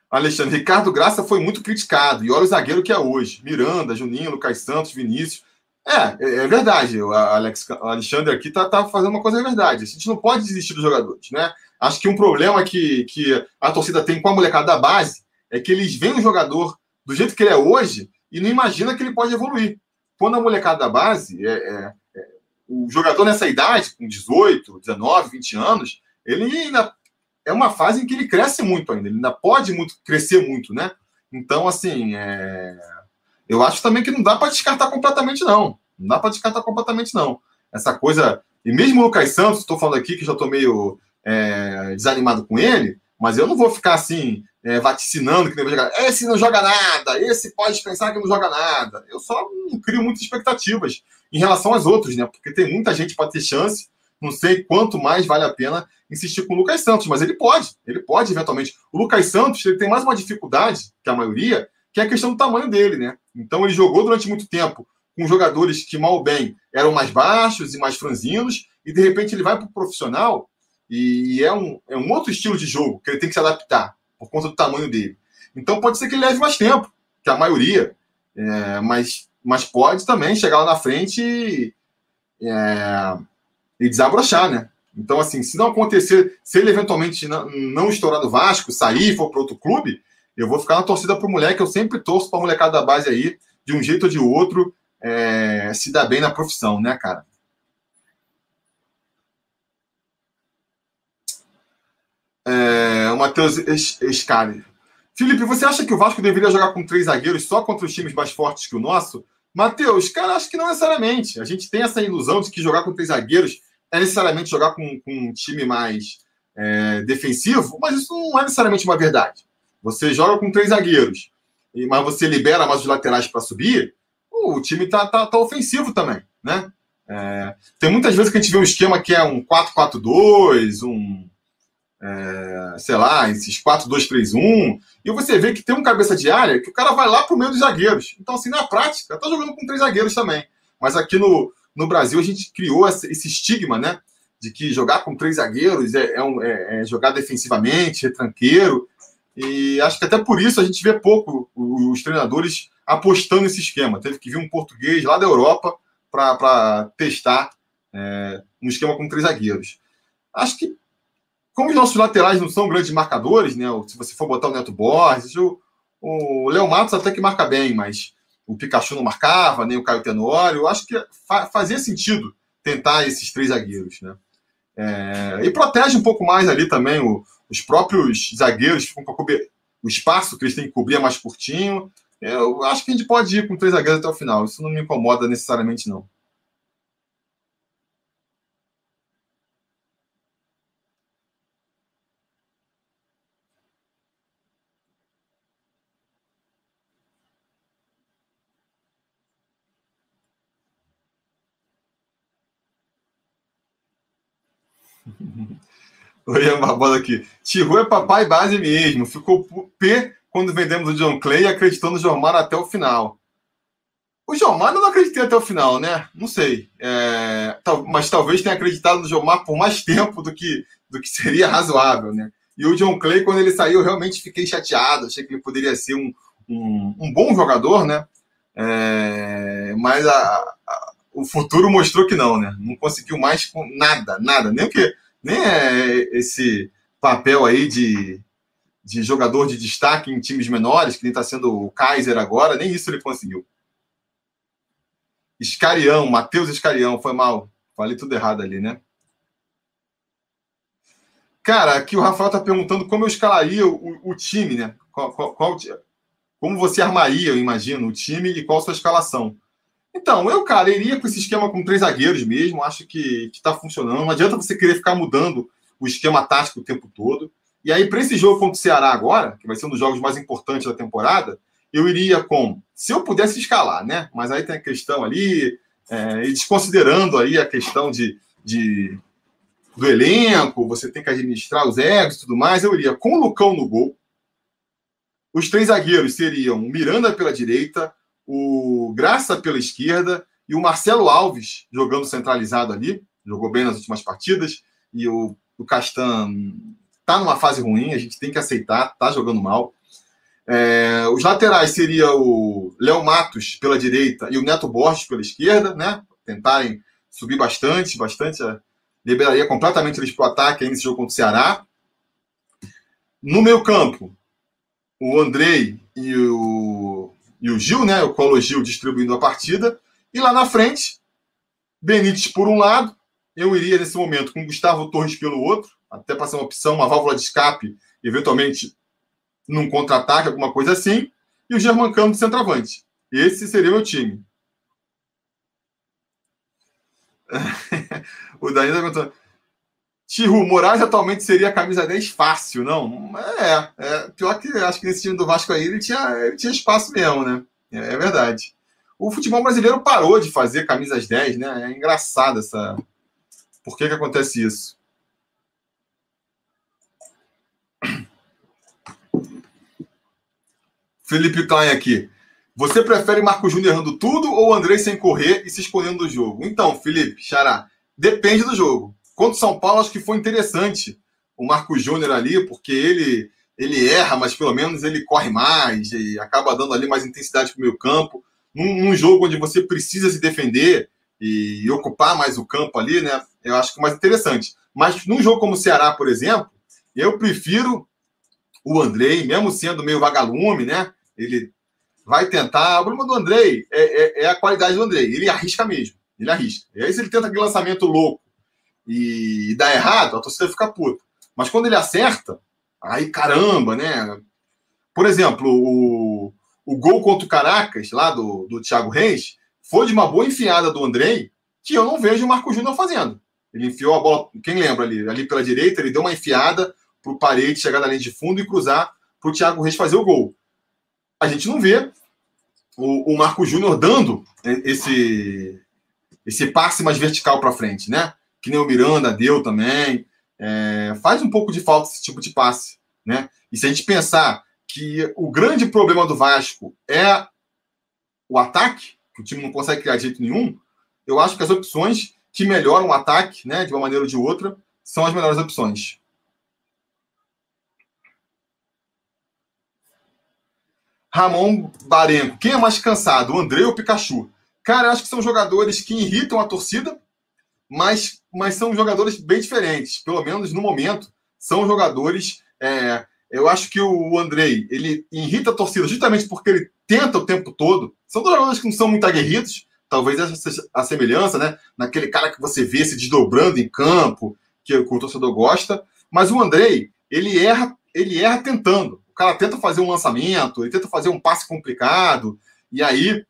Alexandre, Ricardo Graça foi muito criticado. E olha o zagueiro que é hoje. Miranda, Juninho, Lucas Santos, Vinícius. É, é, é verdade. O Alex, o Alexandre aqui tá, tá fazendo uma coisa verdade. A gente não pode desistir dos jogadores, né? Acho que um problema que, que a torcida tem com a molecada da base é que eles veem o jogador do jeito que ele é hoje e não imagina que ele pode evoluir. Quando a molecada da base, é, é, é o jogador nessa idade, com 18, 19, 20 anos, ele ainda é uma fase em que ele cresce muito ainda, ele ainda pode muito crescer muito, né? Então, assim, é... eu acho também que não dá para descartar completamente, não. Não dá para descartar completamente, não. Essa coisa. E mesmo o Lucas Santos, estou falando aqui que já estou meio é, desanimado com ele, mas eu não vou ficar assim, é, vaticinando que jogar. Esse não joga nada, esse pode pensar que não joga nada. Eu só não crio muitas expectativas em relação aos outros, né? Porque tem muita gente para ter chance. Não sei quanto mais vale a pena insistir com o Lucas Santos, mas ele pode, ele pode eventualmente. O Lucas Santos ele tem mais uma dificuldade que a maioria, que é a questão do tamanho dele, né? Então ele jogou durante muito tempo com jogadores que mal ou bem eram mais baixos e mais franzinos, e de repente ele vai para o profissional e é um, é um outro estilo de jogo que ele tem que se adaptar por conta do tamanho dele. Então pode ser que ele leve mais tempo que a maioria, é, mas, mas pode também chegar lá na frente e, é, e desabrochar, né? Então, assim, se não acontecer, se ele eventualmente não, não estourar no Vasco, sair e for para outro clube, eu vou ficar na torcida pro moleque. Eu sempre torço para molecada da base aí, de um jeito ou de outro, é, se dar bem na profissão, né, cara? É, o Matheus Escari. Felipe, você acha que o Vasco deveria jogar com três zagueiros só contra os times mais fortes que o nosso? Matheus, cara, acho que não necessariamente. A gente tem essa ilusão de que jogar com três zagueiros é necessariamente jogar com, com um time mais é, defensivo, mas isso não é necessariamente uma verdade. Você joga com três zagueiros, mas você libera mais os laterais para subir, o time tá, tá, tá, ofensivo também, né? É, tem muitas vezes que a gente vê um esquema que é um 4-4-2, um é, sei lá, esses 4-2-3-1, e você vê que tem um cabeça de área que o cara vai lá pro meio dos zagueiros. Então, assim, na prática, tá jogando com três zagueiros também. Mas aqui no, no Brasil a gente criou esse estigma, né? De que jogar com três zagueiros é, é, um, é, é jogar defensivamente, é tranqueiro. E acho que até por isso a gente vê pouco os treinadores apostando nesse esquema. Teve que vir um português lá da Europa para testar é, um esquema com três zagueiros. Acho que, como os nossos laterais não são grandes marcadores, né? Se você for botar o Neto Borges, o, o Léo Matos até que marca bem, mas o Pikachu não marcava, nem o Caio Tenório. Eu acho que fa fazia sentido tentar esses três zagueiros, né? É, e protege um pouco mais ali também o, os próprios zagueiros, ficam o espaço que eles têm que cobrir é mais curtinho. Eu acho que a gente pode ir com três zagueiros até o final. Isso não me incomoda necessariamente, não. O Ian Barbosa aqui. Tiru é papai base mesmo. Ficou P quando vendemos o John Clay e acreditou no Jomar até o final. O Jomar eu não acreditei até o final, né? Não sei. É, mas talvez tenha acreditado no Jomar por mais tempo do que, do que seria razoável, né? E o John Clay, quando ele saiu, realmente fiquei chateado. Achei que ele poderia ser um, um, um bom jogador, né? É, mas a, a, o futuro mostrou que não, né? Não conseguiu mais com nada, nada. Nem que nem é esse papel aí de, de jogador de destaque em times menores, que nem está sendo o Kaiser agora, nem isso ele conseguiu. Escarião, Matheus Escarião, foi mal. Falei tudo errado ali, né? Cara, aqui o Rafael está perguntando como eu escalaria o, o time, né? Qual, qual, qual, como você armaria, eu imagino, o time e qual sua escalação. Então, eu, cara, iria com esse esquema com três zagueiros mesmo. Acho que está funcionando. Não adianta você querer ficar mudando o esquema tático o tempo todo. E aí, para esse jogo contra o Ceará agora, que vai ser um dos jogos mais importantes da temporada, eu iria com. Se eu pudesse escalar, né? Mas aí tem a questão ali, é, e desconsiderando aí a questão de, de, do elenco, você tem que administrar os egos e tudo mais, eu iria com o Lucão no gol. Os três zagueiros seriam Miranda pela direita, o Graça pela esquerda e o Marcelo Alves jogando centralizado ali, jogou bem nas últimas partidas, e o, o Castan tá numa fase ruim, a gente tem que aceitar, tá jogando mal. É, os laterais seria o Léo Matos pela direita e o Neto Borges pela esquerda, né? Tentarem subir bastante, bastante. É, liberaria completamente eles para o ataque aí nesse jogo contra o Ceará. No meio campo, o Andrei e o, e o Gil, né? O Colo Gil distribuindo a partida. E lá na frente, Benítez por um lado. Eu iria nesse momento com Gustavo Torres pelo outro, até para ser uma opção, uma válvula de escape, eventualmente num contra-ataque, alguma coisa assim. E o Germancano de centroavante. Esse seria meu time. o Danilo tá perguntando. Tiru, Moraes atualmente seria a camisa 10 fácil, não? É, é, pior que acho que nesse time do Vasco aí ele tinha, ele tinha espaço mesmo, né? É, é, verdade. O futebol brasileiro parou de fazer camisas 10, né? É engraçado essa. Por que, que acontece isso? Felipe Klein aqui. Você prefere Marco Júnior errando tudo ou Andrei sem correr e se escondendo do jogo? Então, Felipe, Xará, depende do jogo. Contra o São Paulo, acho que foi interessante o Marco Júnior ali, porque ele ele erra, mas pelo menos ele corre mais e acaba dando ali mais intensidade para o meio campo. Num, num, jogo onde você precisa se defender e, e, ocupar mais o campo ali, né? Eu acho que é mais interessante. Mas num jogo como o Ceará, por exemplo, eu prefiro o Andrei, mesmo sendo meio vagalume, né? Ele vai tentar. O problema do Andrei é, é, é a qualidade do Andrei. Ele arrisca mesmo. Ele arrisca. E aí, se ele tenta aquele lançamento louco e dá errado, a torcida fica puta. Mas quando ele acerta, aí caramba, né? Por exemplo, o, o gol contra o Caracas, lá do, do Thiago Reis, foi de uma boa enfiada do Andrei, que eu não vejo o Marco Júnior fazendo. Ele enfiou a bola, quem lembra ali, ali pela direita, ele deu uma enfiada para o parede chegar na linha de fundo e cruzar para o Thiago Reis fazer o gol. A gente não vê o, o Marco Júnior dando esse, esse passe mais vertical para frente, né? Que nem o Miranda deu também. É, faz um pouco de falta esse tipo de passe, né? E se a gente pensar que o grande problema do Vasco é o ataque, que o time não consegue criar jeito nenhum, eu acho que as opções que melhoram o ataque, né, de uma maneira ou de outra, são as melhores opções. Ramon Barenco. Quem é mais cansado, o André ou o Pikachu? Cara, acho que são jogadores que irritam a torcida mas, mas são jogadores bem diferentes. Pelo menos no momento, são jogadores. É, eu acho que o Andrei ele irrita a torcida justamente porque ele tenta o tempo todo. São dois jogadores que não são muito aguerridos, talvez essa seja a semelhança, né? Naquele cara que você vê se desdobrando em campo, que, o torcedor gosta. Mas o Andrei, ele erra, ele erra tentando. O cara tenta fazer um lançamento, ele tenta fazer um passe complicado, e aí,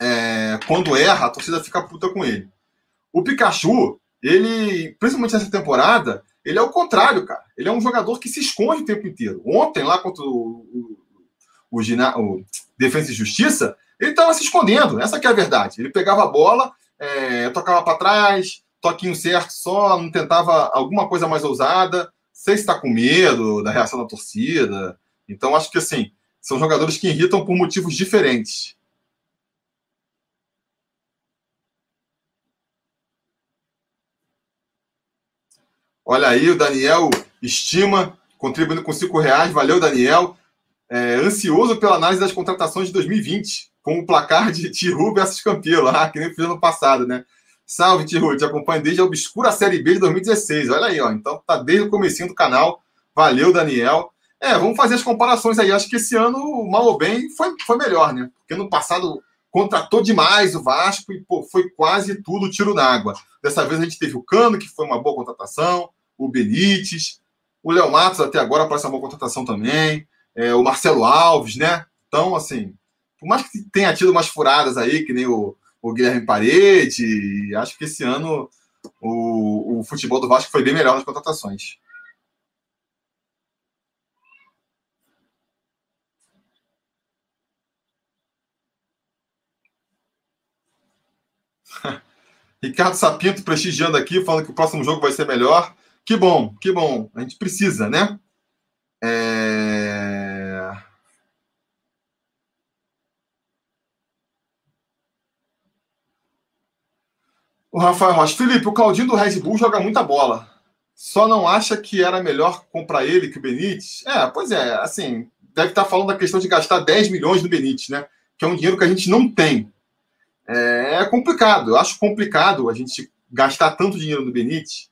é, quando erra, a torcida fica puta com ele. O Pikachu, ele, principalmente nessa temporada, ele é o contrário, cara. Ele é um jogador que se esconde o tempo inteiro. Ontem, lá contra o, o, o, o Defesa e Justiça, ele estava se escondendo. Essa que é a verdade. Ele pegava a bola, é, tocava para trás, toquinho certo só, não tentava alguma coisa mais ousada. Sei se está com medo da reação da torcida. Então, acho que assim, são jogadores que irritam por motivos diferentes. Olha aí, o Daniel estima, contribuindo com cinco reais. Valeu, Daniel. É, ansioso pela análise das contratações de 2020, com o placar de Tiru versus Campelo, ah, que nem fiz no passado, né? Salve, Tiru, te acompanho desde a obscura Série B de 2016. Olha aí, ó. Então tá desde o comecinho do canal. Valeu, Daniel. É, vamos fazer as comparações aí. Acho que esse ano, mal ou bem, foi, foi melhor, né? Porque no passado contratou demais o Vasco e pô, foi quase tudo tiro na água. Dessa vez a gente teve o Cano, que foi uma boa contratação o Benítez, o Léo Matos até agora parece uma boa contratação também, é, o Marcelo Alves, né? Então, assim, por mais que tenha tido umas furadas aí, que nem o, o Guilherme Parede, acho que esse ano o, o futebol do Vasco foi bem melhor nas contratações. Ricardo Sapinto prestigiando aqui, falando que o próximo jogo vai ser melhor. Que bom, que bom. A gente precisa, né? É... O Rafael Rocha. Felipe, o Claudinho do Red Bull joga muita bola. Só não acha que era melhor comprar ele que o Benítez? É, pois é, assim, deve estar falando da questão de gastar 10 milhões no Benítez, né? Que é um dinheiro que a gente não tem. É, é complicado, eu acho complicado a gente gastar tanto dinheiro no Benítez,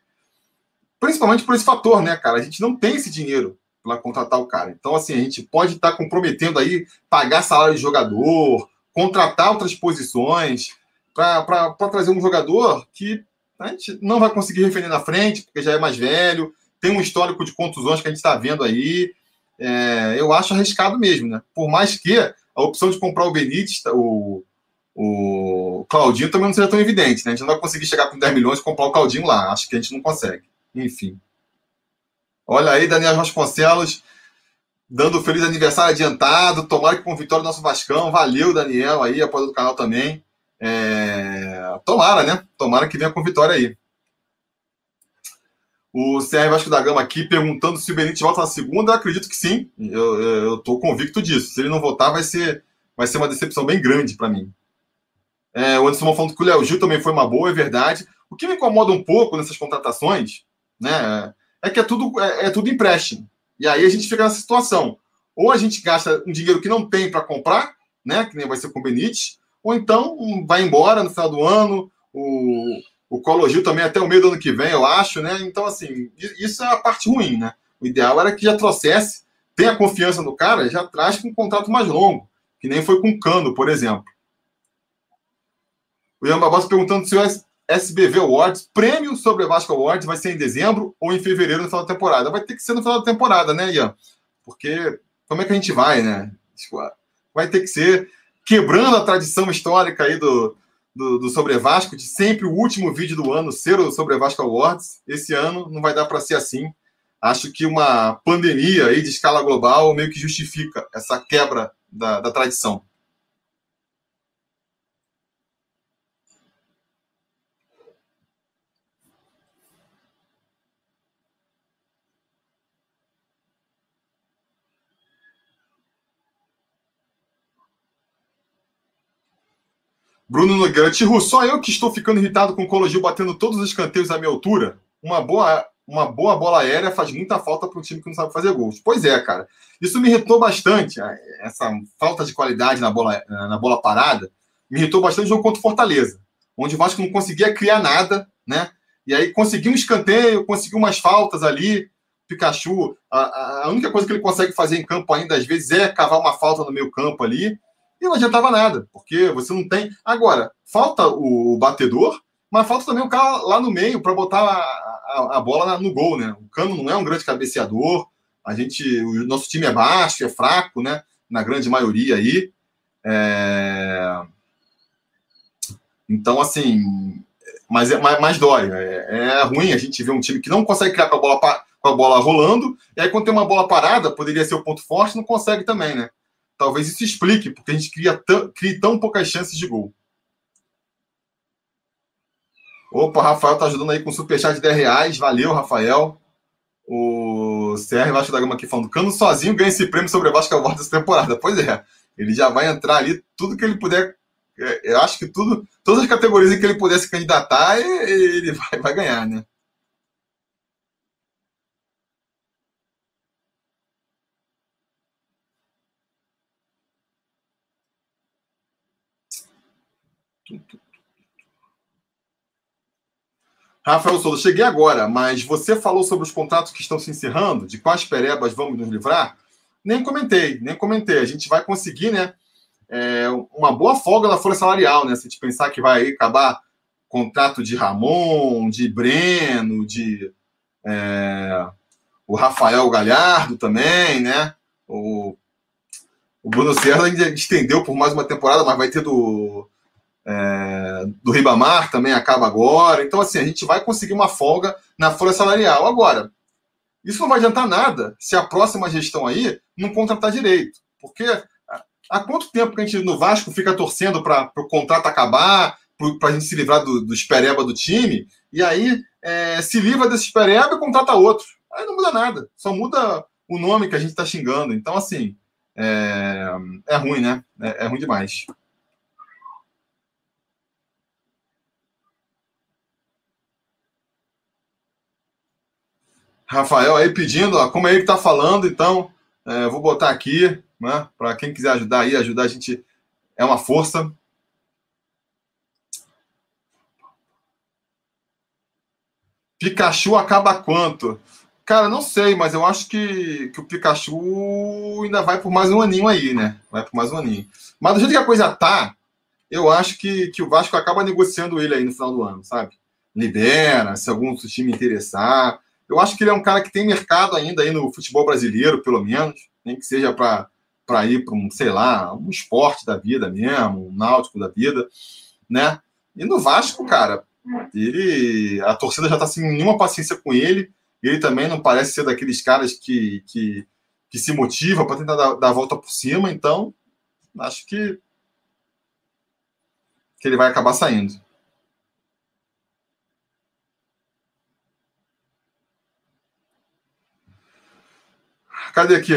principalmente por esse fator, né, cara? A gente não tem esse dinheiro para contratar o cara. Então, assim, a gente pode estar comprometendo aí pagar salário de jogador, contratar outras posições para trazer um jogador que a gente não vai conseguir defender na frente, porque já é mais velho, tem um histórico de contusões que a gente está vendo aí. É, eu acho arriscado mesmo, né? Por mais que a opção de comprar o Benítez, o, o Claudinho também não seja tão evidente, né? A gente não vai conseguir chegar com 10 milhões e comprar o Claudinho lá. Acho que a gente não consegue. Enfim. Olha aí, Daniel Vasconcelos, dando feliz aniversário adiantado. Tomara que com vitória nosso Vascão. Valeu, Daniel, aí, apoio do canal também. É... Tomara, né? Tomara que venha com vitória aí. O CR Vasco da Gama aqui perguntando se o Benítez volta na segunda. Eu acredito que sim. Eu estou convicto disso. Se ele não voltar, vai ser, vai ser uma decepção bem grande para mim. É, o Anderson falando que o Léo Gil também foi uma boa, é verdade. O que me incomoda um pouco nessas contratações, né, é que é tudo, é, é tudo empréstimo. E aí a gente fica nessa situação. Ou a gente gasta um dinheiro que não tem para comprar, né, que nem vai ser com o Benítez, ou então vai embora no final do ano. O, o Colo Gil também até o meio do ano que vem, eu acho, né? Então, assim, isso é a parte ruim, né? O ideal era que já trouxesse, tenha confiança no cara, já traz com um contrato mais longo, que nem foi com o Cano, por exemplo. O Ian Barbosa perguntando se o SBV Awards, prêmio sobre o Vasco Awards, vai ser em dezembro ou em fevereiro no final da temporada. Vai ter que ser no final da temporada, né, Ian? Porque como é que a gente vai, né? Vai ter que ser quebrando a tradição histórica aí do, do, do Sobre Vasco, de sempre o último vídeo do ano ser o Sobre Vasco Awards. Esse ano não vai dar para ser assim. Acho que uma pandemia aí de escala global meio que justifica essa quebra da, da tradição. Bruno Nogueira, Tiru, só eu que estou ficando irritado com o Colo Gil batendo todos os canteiros à minha altura. Uma boa, uma boa bola aérea faz muita falta para um time que não sabe fazer gols. Pois é, cara. Isso me irritou bastante. Essa falta de qualidade na bola, na bola parada me irritou bastante no jogo contra o Fortaleza, onde o Vasco não conseguia criar nada, né? E aí conseguiu um escanteio, conseguiu umas faltas ali. Pikachu, a, a única coisa que ele consegue fazer em campo ainda, às vezes, é cavar uma falta no meio campo ali e não adiantava nada, porque você não tem. Agora, falta o batedor, mas falta também o cara lá no meio para botar a, a, a, bola no gol, né? O Cano não é um grande cabeceador, a gente, o nosso time é baixo, é fraco, né? Na grande maioria aí. É... Então, assim, mas é mais dói. É, é, ruim a gente ver um time que não consegue criar com a bola com a bola rolando, e aí quando tem uma bola parada, poderia ser o ponto forte, não consegue também, né? Talvez isso explique porque a gente cria, cria tão poucas chances de gol. Opa, Rafael tá ajudando aí com superchat de 10 reais. Valeu, Rafael. O CR Vasco da Gama aqui falando: Cano sozinho ganha esse prêmio sobre a Vasco Award dessa temporada. Pois é, ele já vai entrar ali, tudo que ele puder. É, eu acho que tudo, todas as categorias em que ele pudesse candidatar, ele vai, vai ganhar, né? Rafael Souza, cheguei agora, mas você falou sobre os contratos que estão se encerrando, de quais perebas vamos nos livrar? Nem comentei, nem comentei. A gente vai conseguir, né? É, uma boa folga na folha salarial, né? Se a gente pensar que vai acabar contrato de Ramon, de Breno, de é, o Rafael Galhardo também, né? O, o Bruno Serra ainda estendeu por mais uma temporada, mas vai ter do é, do Ribamar também acaba agora. Então, assim, a gente vai conseguir uma folga na folha salarial. Agora, isso não vai adiantar nada se a próxima gestão aí não contratar direito. Porque há quanto tempo que a gente no Vasco fica torcendo para o contrato acabar, para a gente se livrar do, do espereba do time, e aí é, se livra desse espereba e contrata outro. Aí não muda nada, só muda o nome que a gente está xingando. Então, assim, é, é ruim, né? É, é ruim demais. Rafael aí pedindo, ó, como é ele está falando, então É, vou botar aqui, né? Para quem quiser ajudar aí, ajudar a gente é uma força. Pikachu acaba quanto? Cara, não sei, mas eu acho que, que o Pikachu ainda vai por mais um aninho aí, né? Vai por mais um aninho. Mas do jeito que a coisa tá, eu acho que, que o Vasco acaba negociando ele aí no final do ano, sabe? Libera, se algum time interessar. Eu acho que ele é um cara que tem mercado ainda aí no futebol brasileiro, pelo menos, nem que seja para ir para um, sei lá, um esporte da vida mesmo, um náutico da vida, né? E no Vasco, cara, ele a torcida já está sem nenhuma paciência com ele. Ele também não parece ser daqueles caras que, que, que se motiva para tentar dar, dar, a volta por cima. Então, acho que, que ele vai acabar saindo. Cadê aqui?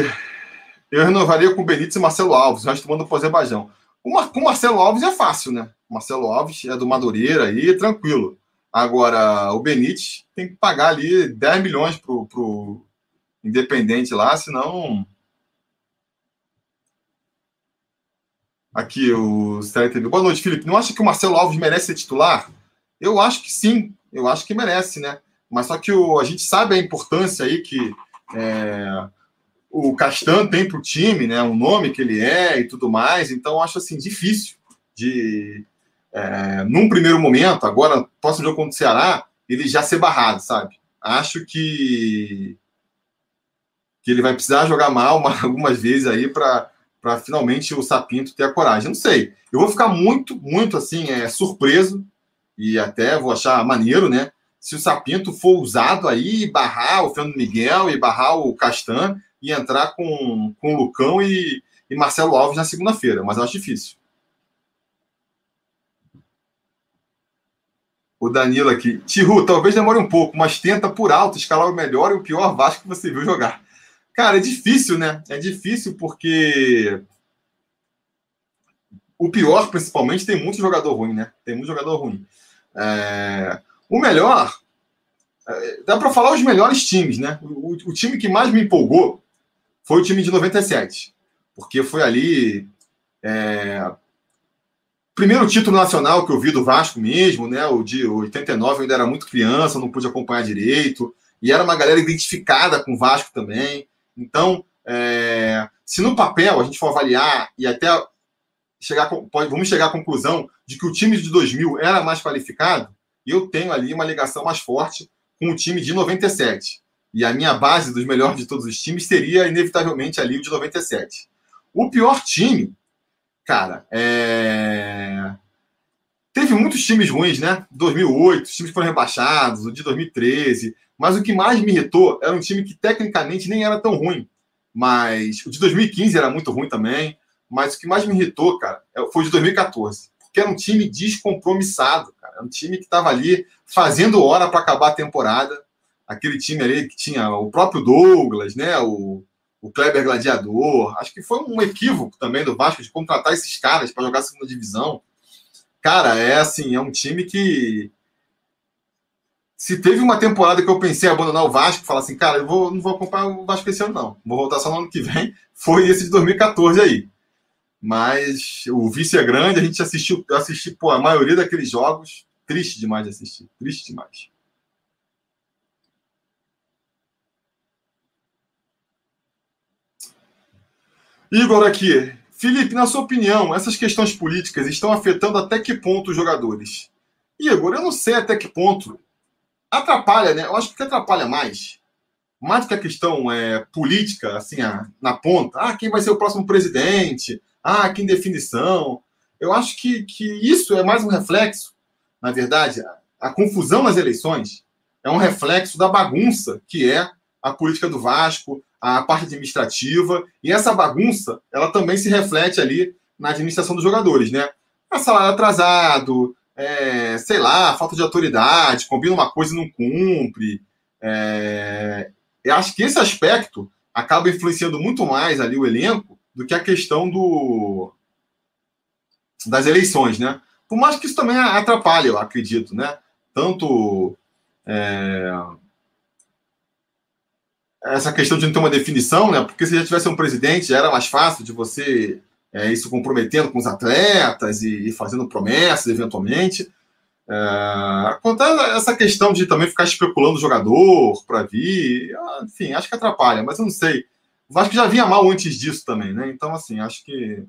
Eu renovaria com Benítez e Marcelo Alves, o resto manda para o Azerbaijão. Com o Marcelo Alves é fácil, né? Marcelo Alves é do Madureira aí, tranquilo. Agora, o Benítez tem que pagar ali 10 milhões pro, pro Independente lá, senão. Aqui, o TV. Boa noite, Felipe. Não acha que o Marcelo Alves merece ser titular? Eu acho que sim, eu acho que merece, né? Mas só que o, a gente sabe a importância aí que é, o Castan tem para o time, né? O nome que ele é e tudo mais. Então, acho assim, difícil de, é, num primeiro momento, agora, próximo jogo contra o Ceará, ele já ser barrado, sabe? Acho que, que ele vai precisar jogar mal uma, algumas vezes aí para finalmente o Sapinto ter a coragem. Não sei. Eu vou ficar muito, muito assim, é, surpreso e até vou achar maneiro, né? Se o Sapinto for usado aí, barrar o Fernando Miguel e barrar o Castan e entrar com, com Lucão e, e Marcelo Alves na segunda-feira, mas eu acho difícil. O Danilo aqui. Tiru, talvez demore um pouco, mas tenta por alto escalar o melhor e o pior Vasco que você viu jogar. Cara, é difícil, né? É difícil porque o pior, principalmente, tem muito jogador ruim, né? Tem muito jogador ruim. É... O melhor, é... dá para falar os melhores times, né? O, o, time que mais me empolgou foi o time de 97, porque foi ali é, primeiro título nacional que eu vi do Vasco mesmo, né? O de 89 eu ainda era muito criança, não pude acompanhar direito. E era uma galera identificada com o Vasco também. Então, é, se no papel a gente for avaliar e até chegar, pode, vamos chegar à conclusão de que o time de 2000 era mais qualificado, eu tenho ali uma ligação mais forte com o time de 97. E a minha base dos melhores de todos os times seria, inevitavelmente, ali o de 97. O pior time cara, é... teve muitos times ruins, né? 2008, os times foram rebaixados, o de 2013. Mas o que mais me irritou era um time que tecnicamente nem era tão ruim. Mas o de 2015 era muito ruim também. Mas o que mais me irritou, cara, é, foi o de 2014. Porque era um time descompromissado, cara. Era um time que estava ali fazendo hora para acabar a temporada. Aquele time ali que tinha o próprio Douglas, né? O, o Kleber Gladiador. Acho que foi um equívoco também do Vasco de contratar esses caras para jogar segunda divisão. Cara, é assim, é um time que. Se teve uma temporada que eu pensei em abandonar o Vasco, falar assim, cara, eu vou, não vou acompanhar o Vasco esse ano, não. Vou voltar só no ano que vem. Foi esse de 2014 aí. Mas o vice é grande, a gente assistiu, assisti pô, a maioria daqueles jogos. Triste demais de assistir. Triste demais. Igor aqui. Felipe, na sua opinião, essas questões políticas estão afetando até que ponto os jogadores? Igor, eu não sei até que ponto. Atrapalha, né? Eu acho que atrapalha mais. Mais do que a questão é, política, assim, a, na ponta. Ah, quem vai ser o próximo presidente? Ah, que indefinição. Eu acho que, que isso é mais um reflexo, na verdade, a, a confusão nas eleições é um reflexo da bagunça que é a política do Vasco, a parte administrativa, e essa bagunça, ela também se reflete ali na administração dos jogadores, né? A salário atrasado, é, sei lá, falta de autoridade, combina uma coisa e não cumpre. É, eu acho que esse aspecto acaba influenciando muito mais ali o elenco do que a questão do das eleições, né? Por mais que isso também atrapalhe, eu acredito, né? Tanto é, essa questão de não ter uma definição, né? Porque se já tivesse um presidente, era mais fácil de você é, ir se comprometendo com os atletas e, e fazendo promessas, eventualmente. É, acontece essa questão de também ficar especulando o jogador para vir, enfim, acho que atrapalha, mas eu não sei. O Vasco já vinha mal antes disso também, né? Então, assim, acho que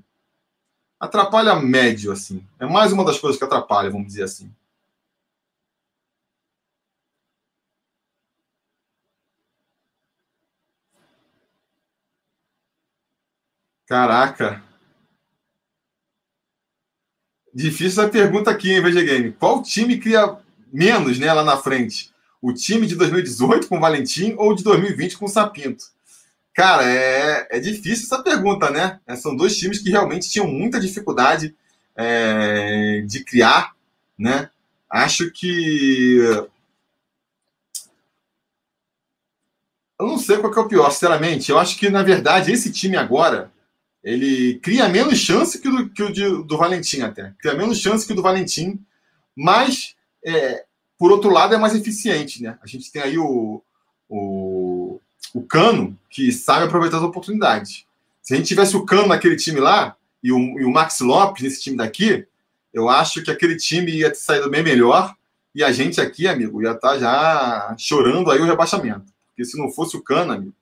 atrapalha médio, assim. É mais uma das coisas que atrapalha, vamos dizer assim. Caraca. Difícil a pergunta aqui, hein, VG Game. Qual time cria menos né, lá na frente? O time de 2018 com o Valentim ou de 2020 com o Sapinto? Cara, é, é difícil essa pergunta, né? É, são dois times que realmente tinham muita dificuldade é, de criar, né? Acho que. Eu não sei qual é o pior, sinceramente. Eu acho que, na verdade, esse time agora ele cria menos chance que o do, que o de, do Valentim até. Cria menos chance que o do Valentim, mas, é, por outro lado, é mais eficiente. Né? A gente tem aí o, o, o Cano, que sabe aproveitar as oportunidades. Se a gente tivesse o Cano naquele time lá, e o, e o Max Lopes nesse time daqui, eu acho que aquele time ia ter saído bem melhor, e a gente aqui, amigo, ia estar tá já chorando aí o rebaixamento. Porque se não fosse o Cano, amigo,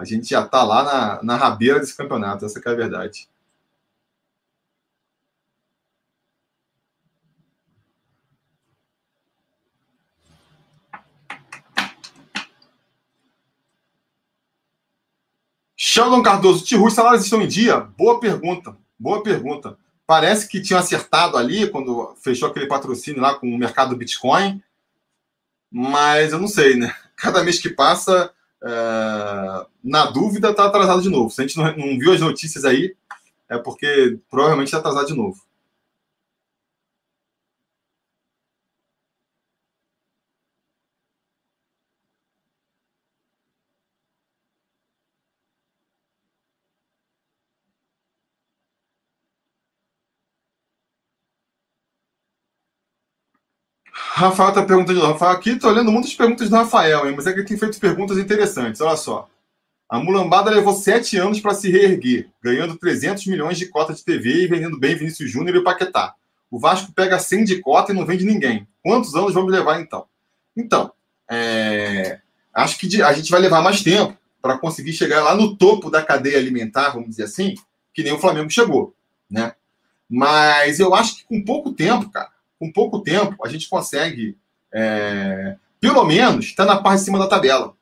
a gente já está lá na, na rabeira desse campeonato, essa é a verdade. Sheldon Cardoso, Tihu, os salários estão em dia? Boa pergunta, boa pergunta. Parece que tinha acertado ali quando fechou aquele patrocínio lá com o mercado Bitcoin, mas eu não sei, né? Cada mês que passa, é, na dúvida, está atrasado de novo. Se a gente não, não viu as notícias aí, é porque provavelmente está atrasado de novo. Rafael está perguntando. Rafael, aqui estou olhando muitas perguntas do Rafael, hein? mas é que ele tem feito perguntas interessantes. Olha só. A mulambada levou sete anos para se reerguer, ganhando 300 milhões de cota de TV e vendendo bem Vinícius Júnior e Paquetá. O Vasco pega 100 de cota e não vende ninguém. Quantos anos vamos levar então? Então, é... acho que a gente vai levar mais tempo para conseguir chegar lá no topo da cadeia alimentar, vamos dizer assim, que nem o Flamengo chegou, né? Mas eu acho que com pouco tempo, cara, com pouco tempo, a gente consegue, é, pelo menos, estar tá na parte de cima da tabela.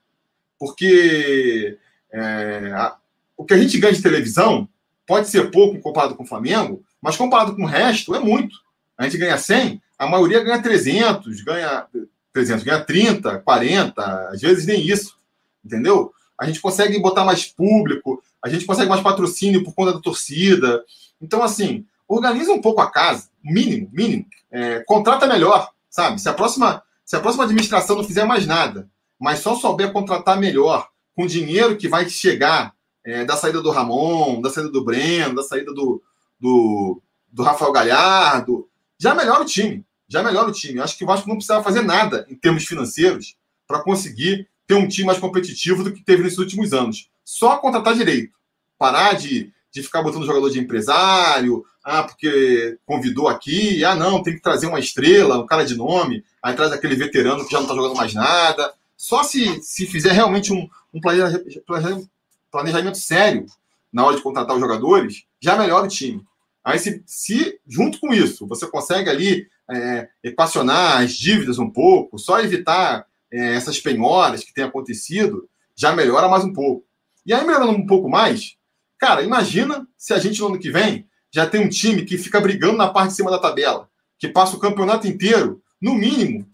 Porque é, a, o que a gente ganha de televisão pode ser pouco comparado com o Flamengo, mas comparado com o resto, é muito. A gente ganha 100, a maioria ganha 300, ganha 300, ganha 30, 40, às vezes nem isso, entendeu? A gente consegue botar mais público, a gente consegue mais patrocínio por conta da torcida. Então, assim, organiza um pouco a casa, mínimo, mínimo. É, contrata melhor, sabe? Se a próxima, se a próxima administração não fizer mais nada, mas só souber contratar melhor, com dinheiro que vai chegar é, da saída do Ramon, da saída do Breno, da saída do, do, do Rafael Galhardo, já melhora o time. Já melhora o time. Acho que o Vasco não precisava fazer nada em termos financeiros para conseguir ter um time mais competitivo do que teve nesses últimos anos. Só contratar direito. Parar de de ficar botando jogador de empresário, ah, porque convidou aqui, ah, não, tem que trazer uma estrela, um cara de nome, aí traz aquele veterano que já não está jogando mais nada. Só se, se fizer realmente um, um planejamento, planejamento sério na hora de contratar os jogadores, já melhora o time. Aí, se, se junto com isso, você consegue ali é, equacionar as dívidas um pouco, só evitar é, essas penhoras que têm acontecido, já melhora mais um pouco. E aí, melhorando um pouco mais, Cara, imagina se a gente no ano que vem já tem um time que fica brigando na parte de cima da tabela, que passa o campeonato inteiro, no mínimo,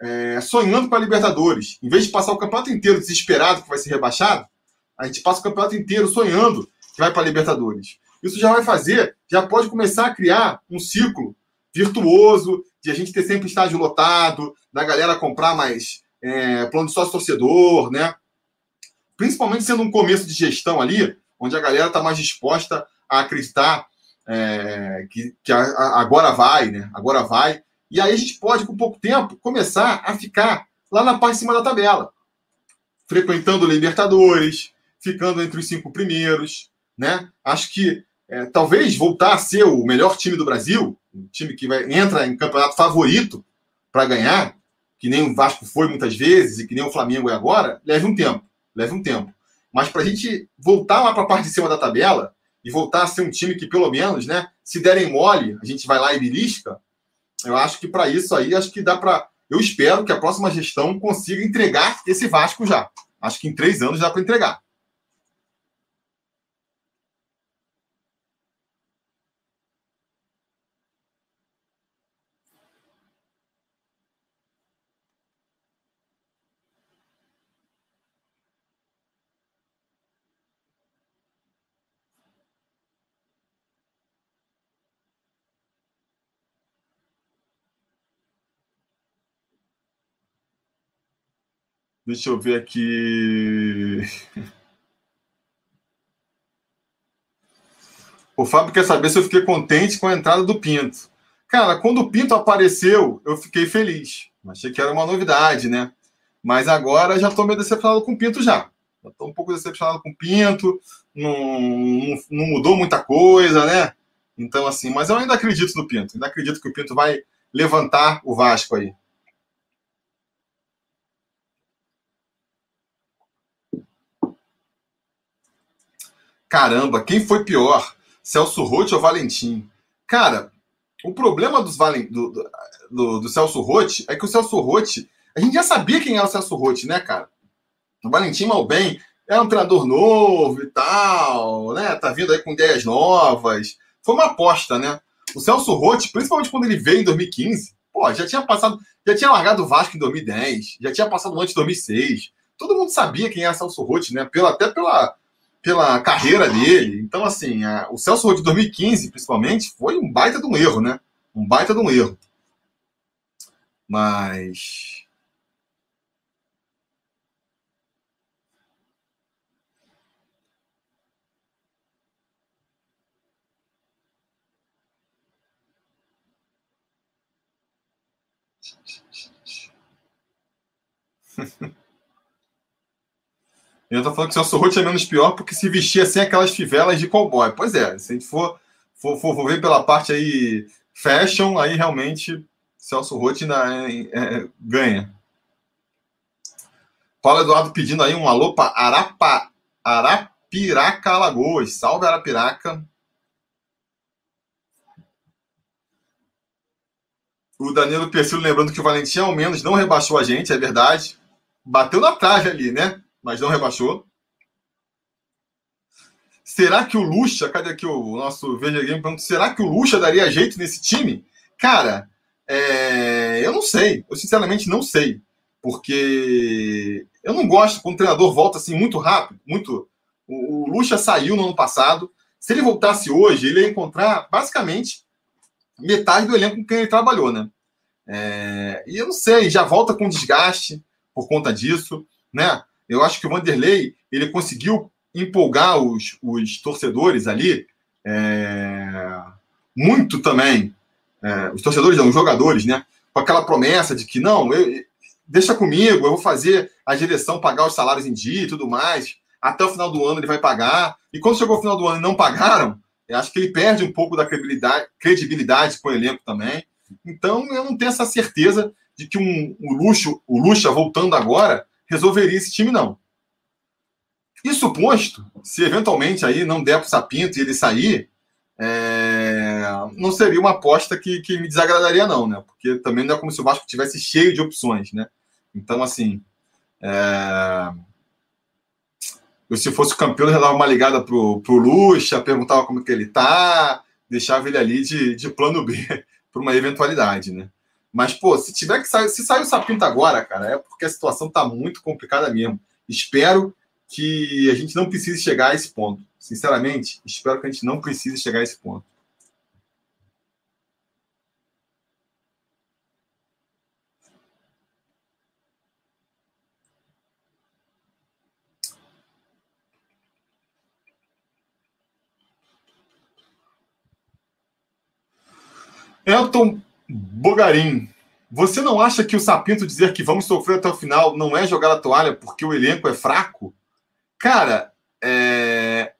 é, sonhando com a Libertadores. Em vez de passar o campeonato inteiro desesperado que vai ser rebaixado, a gente passa o campeonato inteiro sonhando que vai para a Libertadores. Isso já vai fazer, já pode começar a criar um ciclo virtuoso de a gente ter sempre estádio lotado, da galera comprar mais é, plano de sócio torcedor, né? Principalmente sendo um começo de gestão ali, onde a galera está mais disposta a acreditar é, que, que a, a, agora vai, né? Agora vai. E aí a gente pode, com pouco tempo, começar a ficar lá na parte de cima da tabela. frequentando Libertadores, ficando entre os cinco primeiros, né? Acho que é, talvez voltar a ser o melhor time do Brasil, um time que vai, entra em campeonato favorito para ganhar, que nem o Vasco foi muitas vezes e que nem o Flamengo é agora, leve um tempo, leve um tempo. Mas para a gente voltar lá para a parte de cima da tabela e voltar a ser um time que pelo menos, né, se derem mole, a gente vai lá e belisca, eu acho que para isso aí, acho que dá para. Eu espero que a próxima gestão consiga entregar esse Vasco já. Acho que em três anos dá para entregar. Deixa eu ver aqui. O Fábio quer saber se eu fiquei contente com a entrada do Pinto. Cara, quando o Pinto apareceu, eu fiquei feliz. Achei que era uma novidade, né? Mas agora já estou meio decepcionado com o Pinto já. Já estou um pouco decepcionado com o Pinto. Não, não, não, mudou muita coisa, né? Então, assim, mas eu ainda acredito no Pinto. Ainda acredito que o Pinto vai levantar o Vasco aí. Caramba, quem foi pior? Celso Rotti ou Valentim? Cara, o problema dos Valen, do, do, do, Celso Rotti é que o Celso Rotti, a gente já sabia quem era o Celso Rotti, né, cara? O Valentim, mal bem, é um treinador novo e tal, né? Tá vindo aí com ideias novas. Foi uma aposta, né? O Celso Rotti, principalmente quando ele veio em 2015, pô, já tinha passado, já tinha largado o Vasco em 2010, já tinha passado antes de 2006. Todo mundo sabia quem era o Celso Rotti, né? Pela, até pela, pela carreira dele. Então, assim, a, o Celso Roth de 2015, principalmente, foi um baita de um erro, né? Um baita de um erro. Mas. Eu tô falando que o Celso Roth é menos pior porque se vestia sem aquelas fivelas de cowboy. Pois é, se a gente for, for, for, for ver pela parte aí fashion, aí realmente Celso Roth ainda é, é, ganha. Paulo Eduardo pedindo aí um alô para Arapa, Arapiraca, Alagoas. Salve, Arapiraca. O Danilo Persilo lembrando que o Valentim ao menos não rebaixou a gente, é verdade. Bateu na trave ali, né? Mas não rebaixou. Será que o Lucha, cadê aqui o nosso Veja Game? Será que o Lucha daria jeito nesse time? Cara, é, eu não sei. Eu sinceramente não sei. Porque eu não gosto quando o treinador volta assim muito rápido. muito. O, o Lucha saiu no ano passado. Se ele voltasse hoje, ele ia encontrar basicamente metade do elenco com quem ele trabalhou, né? É, e eu não sei, já volta com desgaste por conta disso, né? Eu acho que o Vanderlei ele conseguiu empolgar os, os torcedores ali é, muito também. É, os torcedores, não, os jogadores, né? Com aquela promessa de que não, eu, deixa comigo, eu vou fazer a direção pagar os salários em dia e tudo mais. Até o final do ano ele vai pagar. E quando chegou o final do ano e não pagaram, eu acho que ele perde um pouco da credibilidade, credibilidade com o elenco também. Então eu não tenho essa certeza de que um, um luxo, o Lucha voltando agora, resolveria esse time, não. Isso posto, se eventualmente aí não der para o Sapinto e ele sair, é... não seria uma aposta que, que me desagradaria, não, né? Porque também não é como se o Vasco tivesse cheio de opções, né? Então, assim. É... Eu, se fosse campeão, eu dava uma ligada pro, pro Lucha, perguntava como que ele tá, deixava ele ali de, de plano B para uma eventualidade, né? Mas, pô, se tiver que sair, se sair o Sapinto agora, cara, é porque a situação tá muito complicada mesmo. Espero que a gente não precise chegar a esse ponto. Sinceramente, espero que a gente não precise chegar a esse ponto. Elton Bogarim. você não acha que o Sapinto dizer que vamos sofrer até o final não é jogar a toalha porque o elenco é fraco? Cara, é...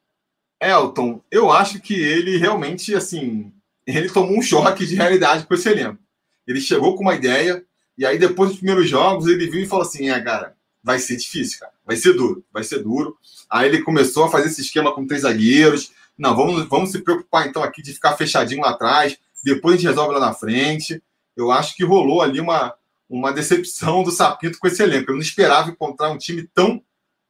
Elton, eu acho que ele realmente, assim, ele tomou um choque de realidade com esse elenco. Ele chegou com uma ideia, e aí depois dos primeiros jogos ele viu e falou assim: é, cara, vai ser difícil, cara, vai ser duro, vai ser duro. Aí ele começou a fazer esse esquema com três zagueiros. Não, vamos, vamos se preocupar então aqui de ficar fechadinho lá atrás, depois a gente resolve lá na frente. Eu acho que rolou ali uma, uma decepção do Sapinto com esse elenco. Eu não esperava encontrar um time tão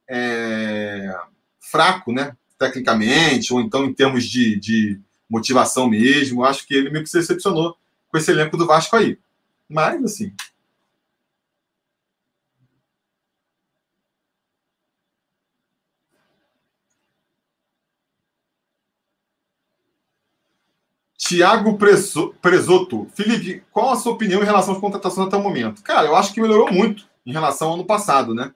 é, fraco, né? Tecnicamente, ou então em termos de, de motivação mesmo. Eu acho que ele meio que se decepcionou com esse elenco do Vasco aí. Mas, assim, Tiago Presoto. Felipe, qual a sua opinião em relação às contratações até o momento? Cara, eu acho que melhorou muito em relação ao ano passado, né?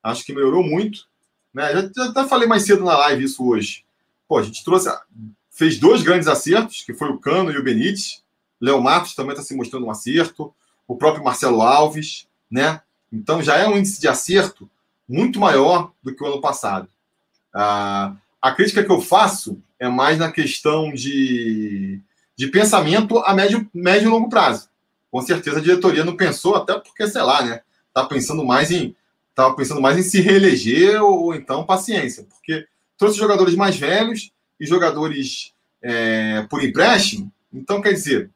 Acho que melhorou muito. Né? Já, já até falei mais cedo na live isso hoje. Pô, a gente trouxe, fez dois grandes acertos, que foi o Cano e o Benítez. Léo Matos também está se mostrando um acerto. O próprio Marcelo Alves, né? Então já é um índice de acerto muito maior do que o ano passado. Ah, a crítica que eu faço é mais na questão de de pensamento a médio, médio e longo prazo. Com certeza a diretoria não pensou, até porque, sei lá, né? Tá pensando mais em. Tava pensando mais em se reeleger ou, ou então paciência, porque trouxe jogadores mais velhos e jogadores é, por empréstimo. Então, quer dizer,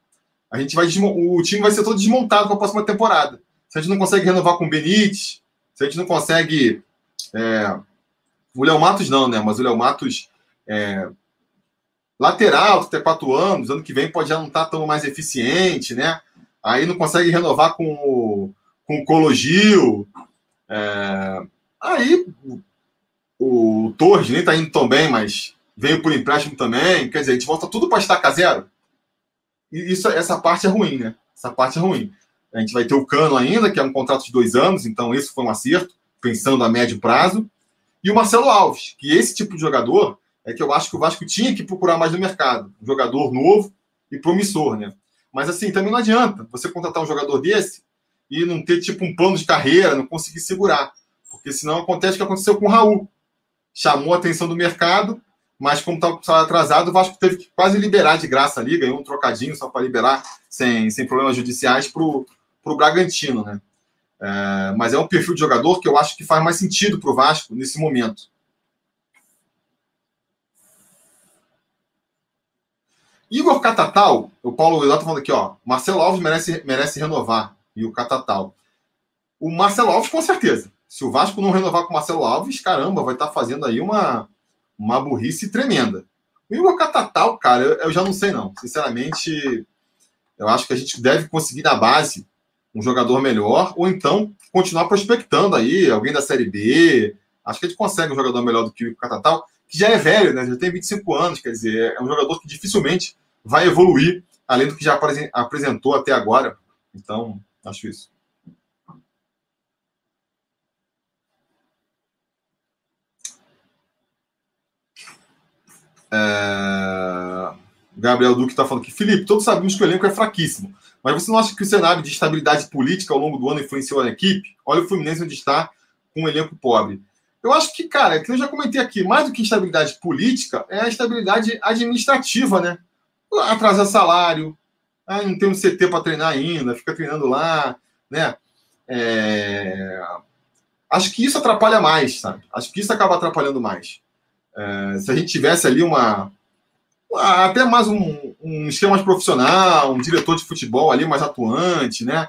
a gente vai o time vai ser todo desmontado para a próxima temporada. Se a gente não consegue renovar com o Benítez, se a gente não consegue. É, o Léo Matos não, né? Mas o Léo Matos é, Lateral, até quatro anos, ano que vem pode já não estar tá tão mais eficiente, né? Aí não consegue renovar com o, com o Cologil. É, aí o, o Torres nem está indo tão bem, mas veio por empréstimo também. Quer dizer, a gente volta tudo para estacar zero. E isso, essa parte é ruim, né? Essa parte é ruim. A gente vai ter o Cano ainda, que é um contrato de dois anos, então isso foi um acerto, pensando a médio prazo. E o Marcelo Alves, que esse tipo de jogador é que eu acho que o Vasco tinha que procurar mais no mercado. Um jogador novo e promissor, né? Mas assim, também não adianta você contratar um jogador desse e não ter tipo um plano de carreira, não conseguir segurar. Porque senão acontece o que aconteceu com o Raul. Chamou a atenção do mercado, mas como estava atrasado, o Vasco teve que quase liberar de graça ali, ganhou um trocadinho só para liberar, sem, sem problemas judiciais, para o Bragantino, né? É, mas é um perfil de jogador que eu acho que faz mais sentido para o Vasco nesse momento. Igor Catatal, o Paulo Vidal tá falando aqui, ó. Marcelo Alves merece, merece renovar. E o Catatal. O Marcelo Alves, com certeza. Se o Vasco não renovar com o Marcelo Alves, caramba, vai estar tá fazendo aí uma, uma burrice tremenda. O Igor Catatal, cara, eu, eu já não sei, não. Sinceramente, eu acho que a gente deve conseguir na base um jogador melhor, ou então continuar prospectando aí, alguém da Série B. Acho que a gente consegue um jogador melhor do que o Catatal que já é velho, né? Já tem 25 anos, quer dizer, é um jogador que dificilmente vai evoluir, além do que já apresentou até agora. Então, acho isso. É... Gabriel Duque está falando que, Felipe, todos sabemos que o elenco é fraquíssimo, mas você não acha que o cenário de estabilidade política ao longo do ano influenciou a equipe? Olha o Fluminense onde está com um elenco pobre. Eu acho que, cara, que eu já comentei aqui, mais do que estabilidade política, é a estabilidade administrativa, né? Atrasar salário, ah, não tem um CT para treinar ainda, fica treinando lá, né? É... Acho que isso atrapalha mais, sabe? Acho que isso acaba atrapalhando mais. É... se a gente tivesse ali uma. Até mais um, um esquema mais profissional, um diretor de futebol ali mais atuante, né?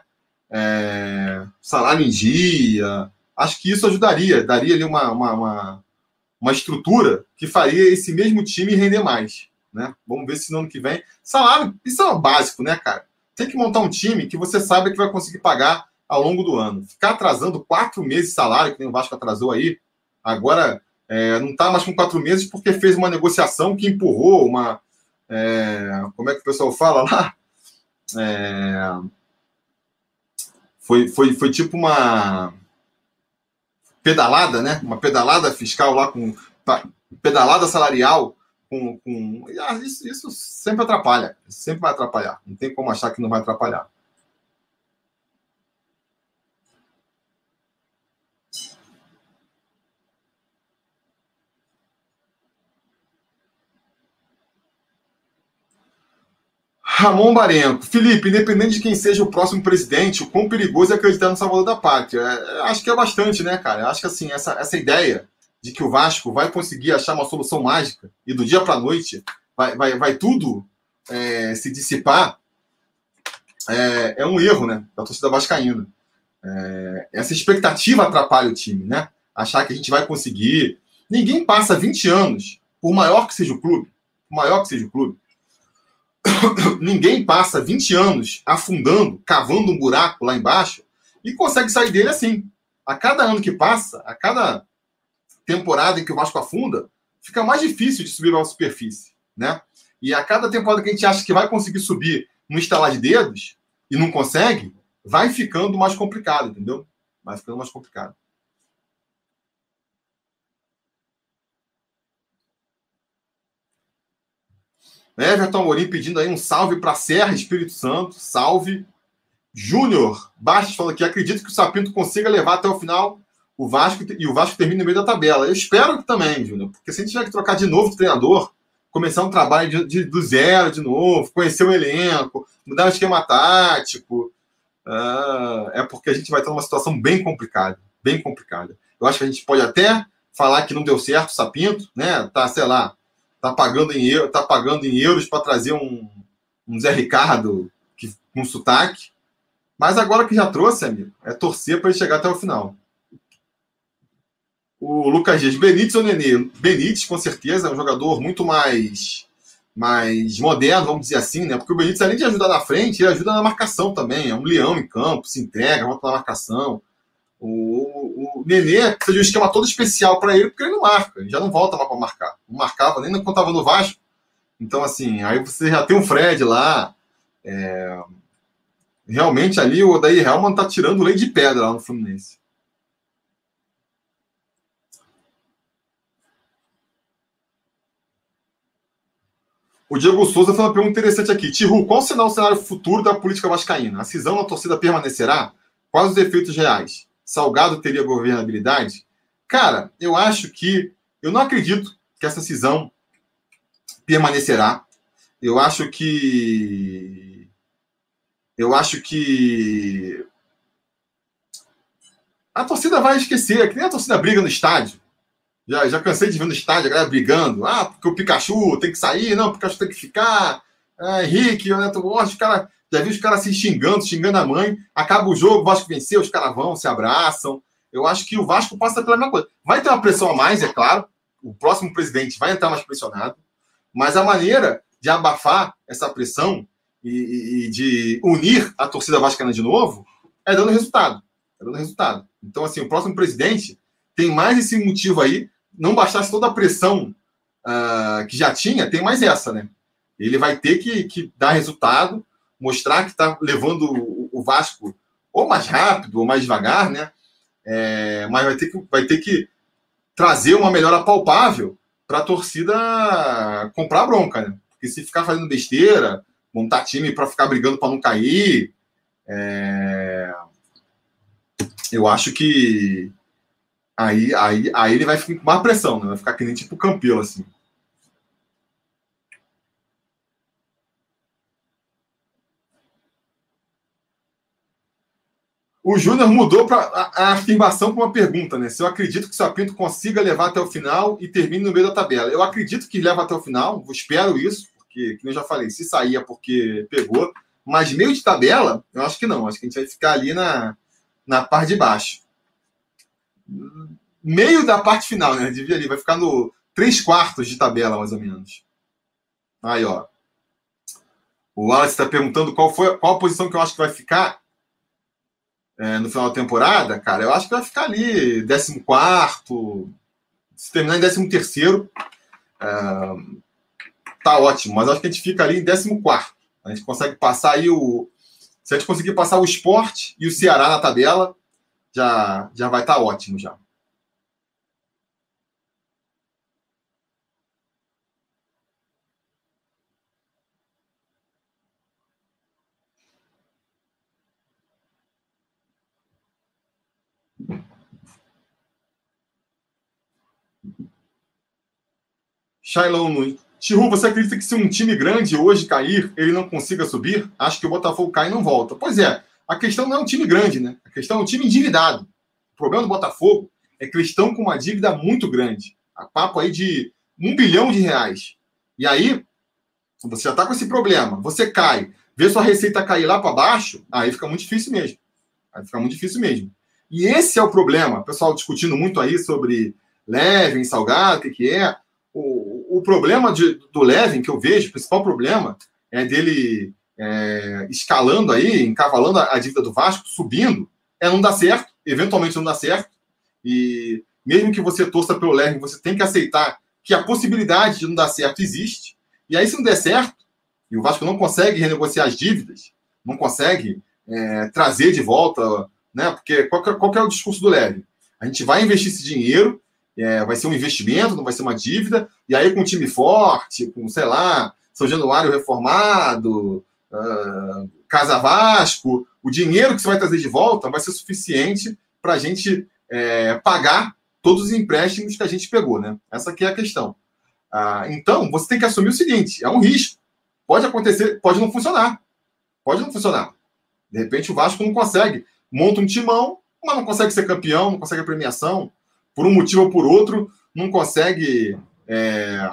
É... salário em dia, acho que isso ajudaria, daria ali uma, uma, uma, uma, estrutura que faria esse mesmo time render mais. Né? Vamos ver se no ano que vem. Salário, isso é básico, né, cara? Tem que montar um time que você sabe que vai conseguir pagar ao longo do ano. Ficar atrasando quatro meses de salário, que nem o Vasco atrasou aí, agora é, não está mais com quatro meses porque fez uma negociação que empurrou uma. É, como é que o pessoal fala lá? É, foi, foi, foi tipo uma pedalada, né? Uma pedalada fiscal lá com pedalada salarial com, com... Ah, isso, isso sempre atrapalha, sempre vai atrapalhar. Não tem como achar que não vai atrapalhar. Ramon Barenco. Felipe, independente de quem seja o próximo presidente, o quão perigoso é acreditar no salvador da pátria? É, acho que é bastante, né, cara? Acho que assim, essa, essa ideia de que o Vasco vai conseguir achar uma solução mágica e do dia para a noite vai, vai, vai tudo é, se dissipar, é, é, um erro, né? Da torcida vascaína. É, essa expectativa atrapalha o time, né? Achar que a gente vai conseguir. Ninguém passa 20 anos, por maior que seja o clube, por maior que seja o clube, ninguém passa 20 anos afundando, cavando um buraco lá embaixo e consegue sair dele assim. A cada ano que passa, a cada temporada em que o Vasco afunda, fica mais difícil de subir à superfície, né? E a cada temporada que a gente acha que vai conseguir subir no estalar de dedos e não consegue, vai ficando mais complicado, entendeu? Vai ficando mais complicado. Everton Amorim pedindo aí um salve para Serra Espírito Santo. Salve. Júnior Bastos falando aqui. Acredito que o Sapinto consiga levar até o final o Vasco e o Vasco termina no meio da tabela. Eu espero que também, Júnior, porque se a gente tiver que trocar de novo de treinador, começar um trabalho de, de, do zero de novo, conhecer o elenco, mudar o esquema tático, uh, é porque a gente vai estar numa situação bem complicada, bem complicada. Eu acho que a gente pode até falar que não deu certo o Sapinto, né? Tá, sei lá, tá pagando em, euro, tá pagando em euros para trazer um, um Zé Ricardo que, com sotaque. Mas agora que já trouxe, amigo, é torcer para ele chegar até o final. O Lucas Dias, Benítez ou Nenê? Benítez, com certeza, é um jogador muito mais mais moderno, vamos dizer assim, né? Porque o Benítez, além de ajudar na frente, ele ajuda na marcação também. É um leão em campo, se entrega, volta na marcação. O, o Nenê precisa de um esquema todo especial para ele, porque ele não marca, ele já não volta para marcar. Não marcava nem quando estava no Vasco. Então, assim, aí você já tem um Fred lá. É... Realmente ali o Odair Helman tá tirando lei de pedra lá no Fluminense. O Diego Souza fez uma pergunta interessante aqui. Tiru, qual será o cenário futuro da política vascaína? A cisão na torcida permanecerá? Quais os efeitos reais? Salgado teria governabilidade? Cara, eu acho que. Eu não acredito que essa cisão permanecerá. Eu acho que. Eu acho que. A torcida vai esquecer, que nem a torcida briga no estádio. Já, já cansei de ver no estádio a galera brigando. Ah, porque o Pikachu tem que sair, não, o Pikachu tem que ficar. Ah, Henrique, o Neto Borges, cara. Já vi os caras se xingando, xingando a mãe. Acaba o jogo, o Vasco venceu, os caras vão, se abraçam. Eu acho que o Vasco passa pela mesma coisa. Vai ter uma pressão a mais, é claro. O próximo presidente vai entrar mais pressionado. Mas a maneira de abafar essa pressão e, e de unir a torcida vascaína de novo é dando resultado. É dando resultado. Então, assim, o próximo presidente tem mais esse motivo aí não bastasse toda a pressão uh, que já tinha, tem mais essa, né? Ele vai ter que, que dar resultado, mostrar que está levando o, Vasco ou mais rápido ou mais devagar, né? É, mas vai ter, que, vai ter que trazer uma melhora palpável para a torcida comprar bronca, né? Porque se ficar fazendo besteira, montar time para ficar brigando para não cair, é... eu acho que Aí, aí, aí ele vai ficar com mais pressão, né? Vai ficar que nem tipo Campelo, assim. O Júnior mudou para a, a, afirmação com uma pergunta, né? Se eu acredito que o Sapinto consiga levar até o final e termine no meio da tabela. Eu acredito que leva até o final, espero isso, porque, como eu já falei, se sair é porque pegou. Mas meio de tabela, eu acho que não. Acho que a gente vai ficar ali na, na parte de baixo meio da parte final, né? Devia ali, vai ficar no três quartos de tabela, mais ou menos. Aí, ó. O Wallace está perguntando qual foi qual a posição que eu acho que vai ficar é, no final da temporada. Cara, eu acho que vai ficar ali, 14. Se terminar em 13 terceiro, é, tá ótimo. Mas acho que a gente fica ali em 14. A gente consegue passar aí o. Se a gente conseguir passar o esporte e o Ceará na tabela, já, já vai estar tá ótimo já. Shailon, Chiru, você acredita que se um time grande hoje cair, ele não consiga subir? Acho que o Botafogo cai e não volta. Pois é, a questão não é um time grande, né? A questão é um time endividado. O problema do Botafogo é que eles estão com uma dívida muito grande. A papo aí de um bilhão de reais. E aí, você já está com esse problema, você cai, vê sua receita cair lá para baixo, aí fica muito difícil mesmo. Aí fica muito difícil mesmo. E esse é o problema. O pessoal discutindo muito aí sobre Levin, Salgado, o que, que é. O, o problema de, do Levin, que eu vejo, o principal problema, é dele é, escalando aí, encavalando a, a dívida do Vasco, subindo, é não dar certo, eventualmente não dá certo. E mesmo que você torça pelo Levin, você tem que aceitar que a possibilidade de não dar certo existe. E aí, se não der certo, e o Vasco não consegue renegociar as dívidas, não consegue é, trazer de volta, né? Porque qual que, qual que é o discurso do Leve? A gente vai investir esse dinheiro, é, vai ser um investimento, não vai ser uma dívida, e aí com um time forte, com, sei lá, São Januário reformado, uh, Casa Vasco, o dinheiro que você vai trazer de volta vai ser suficiente para a gente é, pagar todos os empréstimos que a gente pegou, né? Essa aqui é a questão. Ah, então, você tem que assumir o seguinte: é um risco. Pode acontecer, pode não funcionar. Pode não funcionar. De repente o Vasco não consegue. Monta um timão, mas não consegue ser campeão, não consegue a premiação. Por um motivo ou por outro, não consegue é...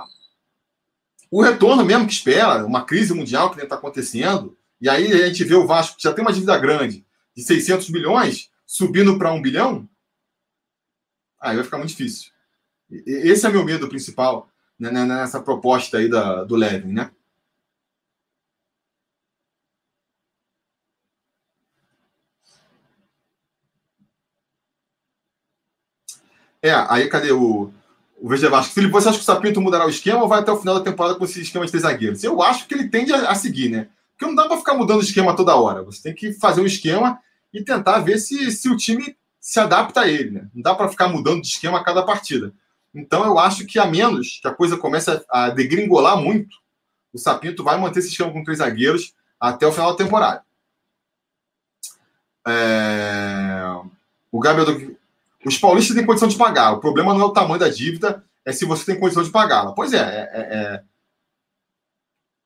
o retorno mesmo que espera, uma crise mundial que está acontecendo. E aí a gente vê o Vasco, que já tem uma dívida grande, de 600 milhões, subindo para um bilhão. Aí vai ficar muito difícil. Esse é meu medo principal né, né, nessa proposta aí da, do Levin, né? É, aí cadê o, o Vasco? Felipe, você acha que o Sapinto mudará o esquema ou vai até o final da temporada com esse esquema de três zagueiros? Eu acho que ele tende a, a seguir, né? Porque não dá para ficar mudando o esquema toda hora. Você tem que fazer um esquema e tentar ver se, se o time se adapta a ele, né? Não dá para ficar mudando de esquema a cada partida. Então eu acho que a menos que a coisa comece a degringolar muito, o Sapinto vai manter esse esquema com três zagueiros até o final da temporada. É... O Gabriel os paulistas têm condição de pagar. O problema não é o tamanho da dívida, é se você tem condição de pagá-la. Pois é, é, é, é,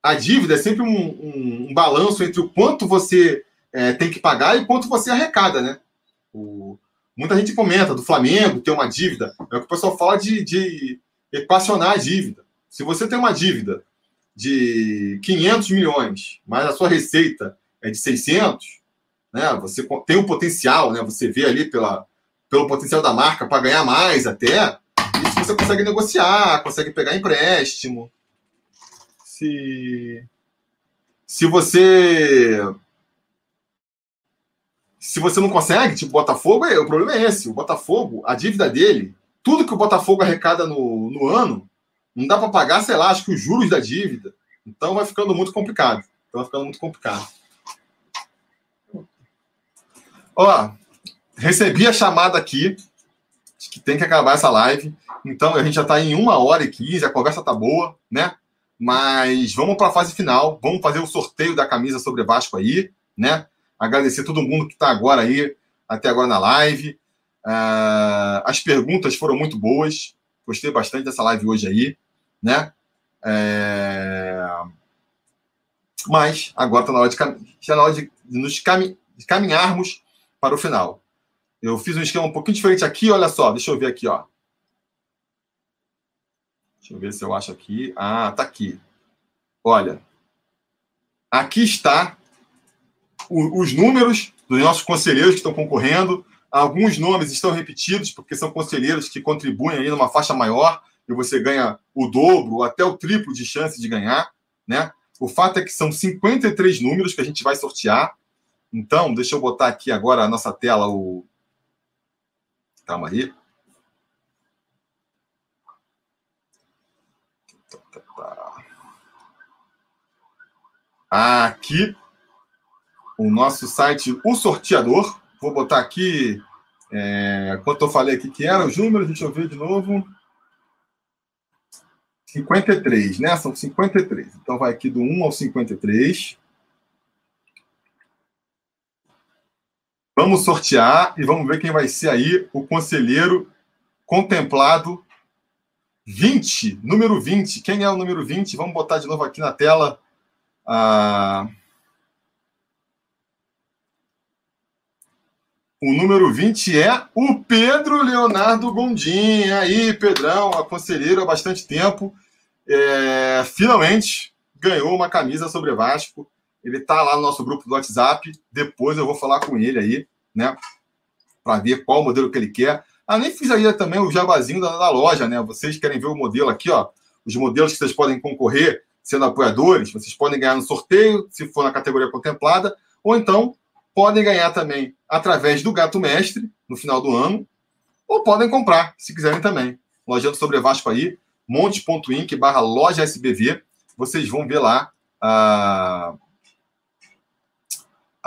a dívida é sempre um, um, um, balanço entre o quanto você é, tem que pagar e quanto você arrecada, né? O, muita gente comenta do Flamengo ter uma dívida. É o que o pessoal fala de, de equacionar a dívida. Se você tem uma dívida de 500 milhões, mas a sua receita é de 600, né? Você tem o potencial, né? Você vê ali pela pelo potencial da marca para ganhar mais até, isso você consegue negociar, consegue pegar empréstimo. Se se você se você não consegue, tipo Botafogo, é, o problema é esse. O Botafogo, a dívida dele, tudo que o Botafogo arrecada no, no ano, não dá para pagar, sei lá, acho que os juros da dívida. Então vai ficando muito complicado. Então vai ficando muito complicado. Ó, recebi a chamada aqui de que tem que acabar essa live. Então a gente já está em uma hora e quinze, a conversa tá boa, né? Mas vamos para a fase final, vamos fazer o sorteio da camisa sobre Vasco aí, né? Agradecer todo mundo que está agora aí, até agora na live. Uh, as perguntas foram muito boas, gostei bastante dessa live hoje aí, né? É... Mas agora está na hora de, já na hora de nos caminharmos para o final. Eu fiz um esquema um pouquinho diferente aqui, olha só, deixa eu ver aqui, ó. Deixa eu ver se eu acho aqui. Ah, tá aqui. Olha. Aqui está o, os números dos nossos conselheiros que estão concorrendo. Alguns nomes estão repetidos, porque são conselheiros que contribuem aí numa faixa maior e você ganha o dobro ou até o triplo de chance de ganhar, né? O fato é que são 53 números que a gente vai sortear. Então, deixa eu botar aqui agora a nossa tela o, Calma aí. Aqui, o nosso site, o sorteador. Vou botar aqui é, quanto eu falei aqui que era os números, deixa eu ver de novo. 53, né? São 53. Então vai aqui do 1 ao 53. Vamos sortear e vamos ver quem vai ser aí o conselheiro contemplado 20, número 20. Quem é o número 20? Vamos botar de novo aqui na tela. Ah, o número 20 é o Pedro Leonardo Gondim. Aí, Pedrão, a conselheiro há bastante tempo. É, finalmente ganhou uma camisa sobre Vasco. Ele está lá no nosso grupo do WhatsApp. Depois eu vou falar com ele aí, né? Para ver qual modelo que ele quer. Ah, nem fiz aí também o jabazinho da, da, loja, né? Vocês querem ver o modelo aqui, ó? Os modelos que vocês podem concorrer sendo apoiadores, vocês podem ganhar no sorteio, se for na categoria contemplada, ou então podem ganhar também através do Gato Mestre no final do ano, ou podem comprar, se quiserem também. Lojando sobre Vasco aí, monte.inc barra loja SBV. Vocês vão ver lá ah,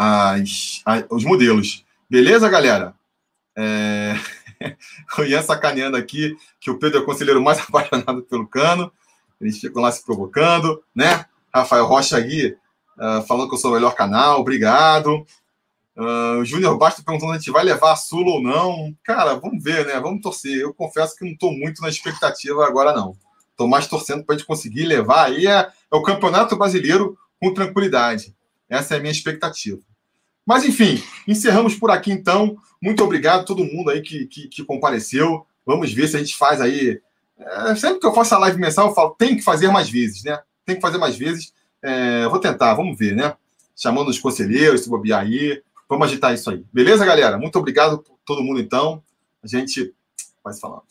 as, as, os modelos. Beleza, galera? É... o Ian sacaneando aqui que o Pedro é o conselheiro mais apaixonado pelo cano. Eles ficam lá se provocando, né? Rafael Rocha aí uh, falando que eu sou o melhor canal, obrigado. Uh, Júnior Bastos perguntando se a gente vai levar a Sula ou não. Cara, vamos ver, né? Vamos torcer. Eu confesso que não estou muito na expectativa agora, não. Estou mais torcendo para a gente conseguir levar aí é, é o Campeonato Brasileiro com tranquilidade. Essa é a minha expectativa. Mas, enfim, encerramos por aqui então. Muito obrigado a todo mundo aí que, que, que compareceu. Vamos ver se a gente faz aí. É, sempre que eu faço a live mensal, eu falo, tem que fazer mais vezes, né? Tem que fazer mais vezes. É, vou tentar, vamos ver, né? Chamando os conselheiros, se bobear aí. Vamos agitar isso aí. Beleza, galera? Muito obrigado por todo mundo, então. A gente vai se falando.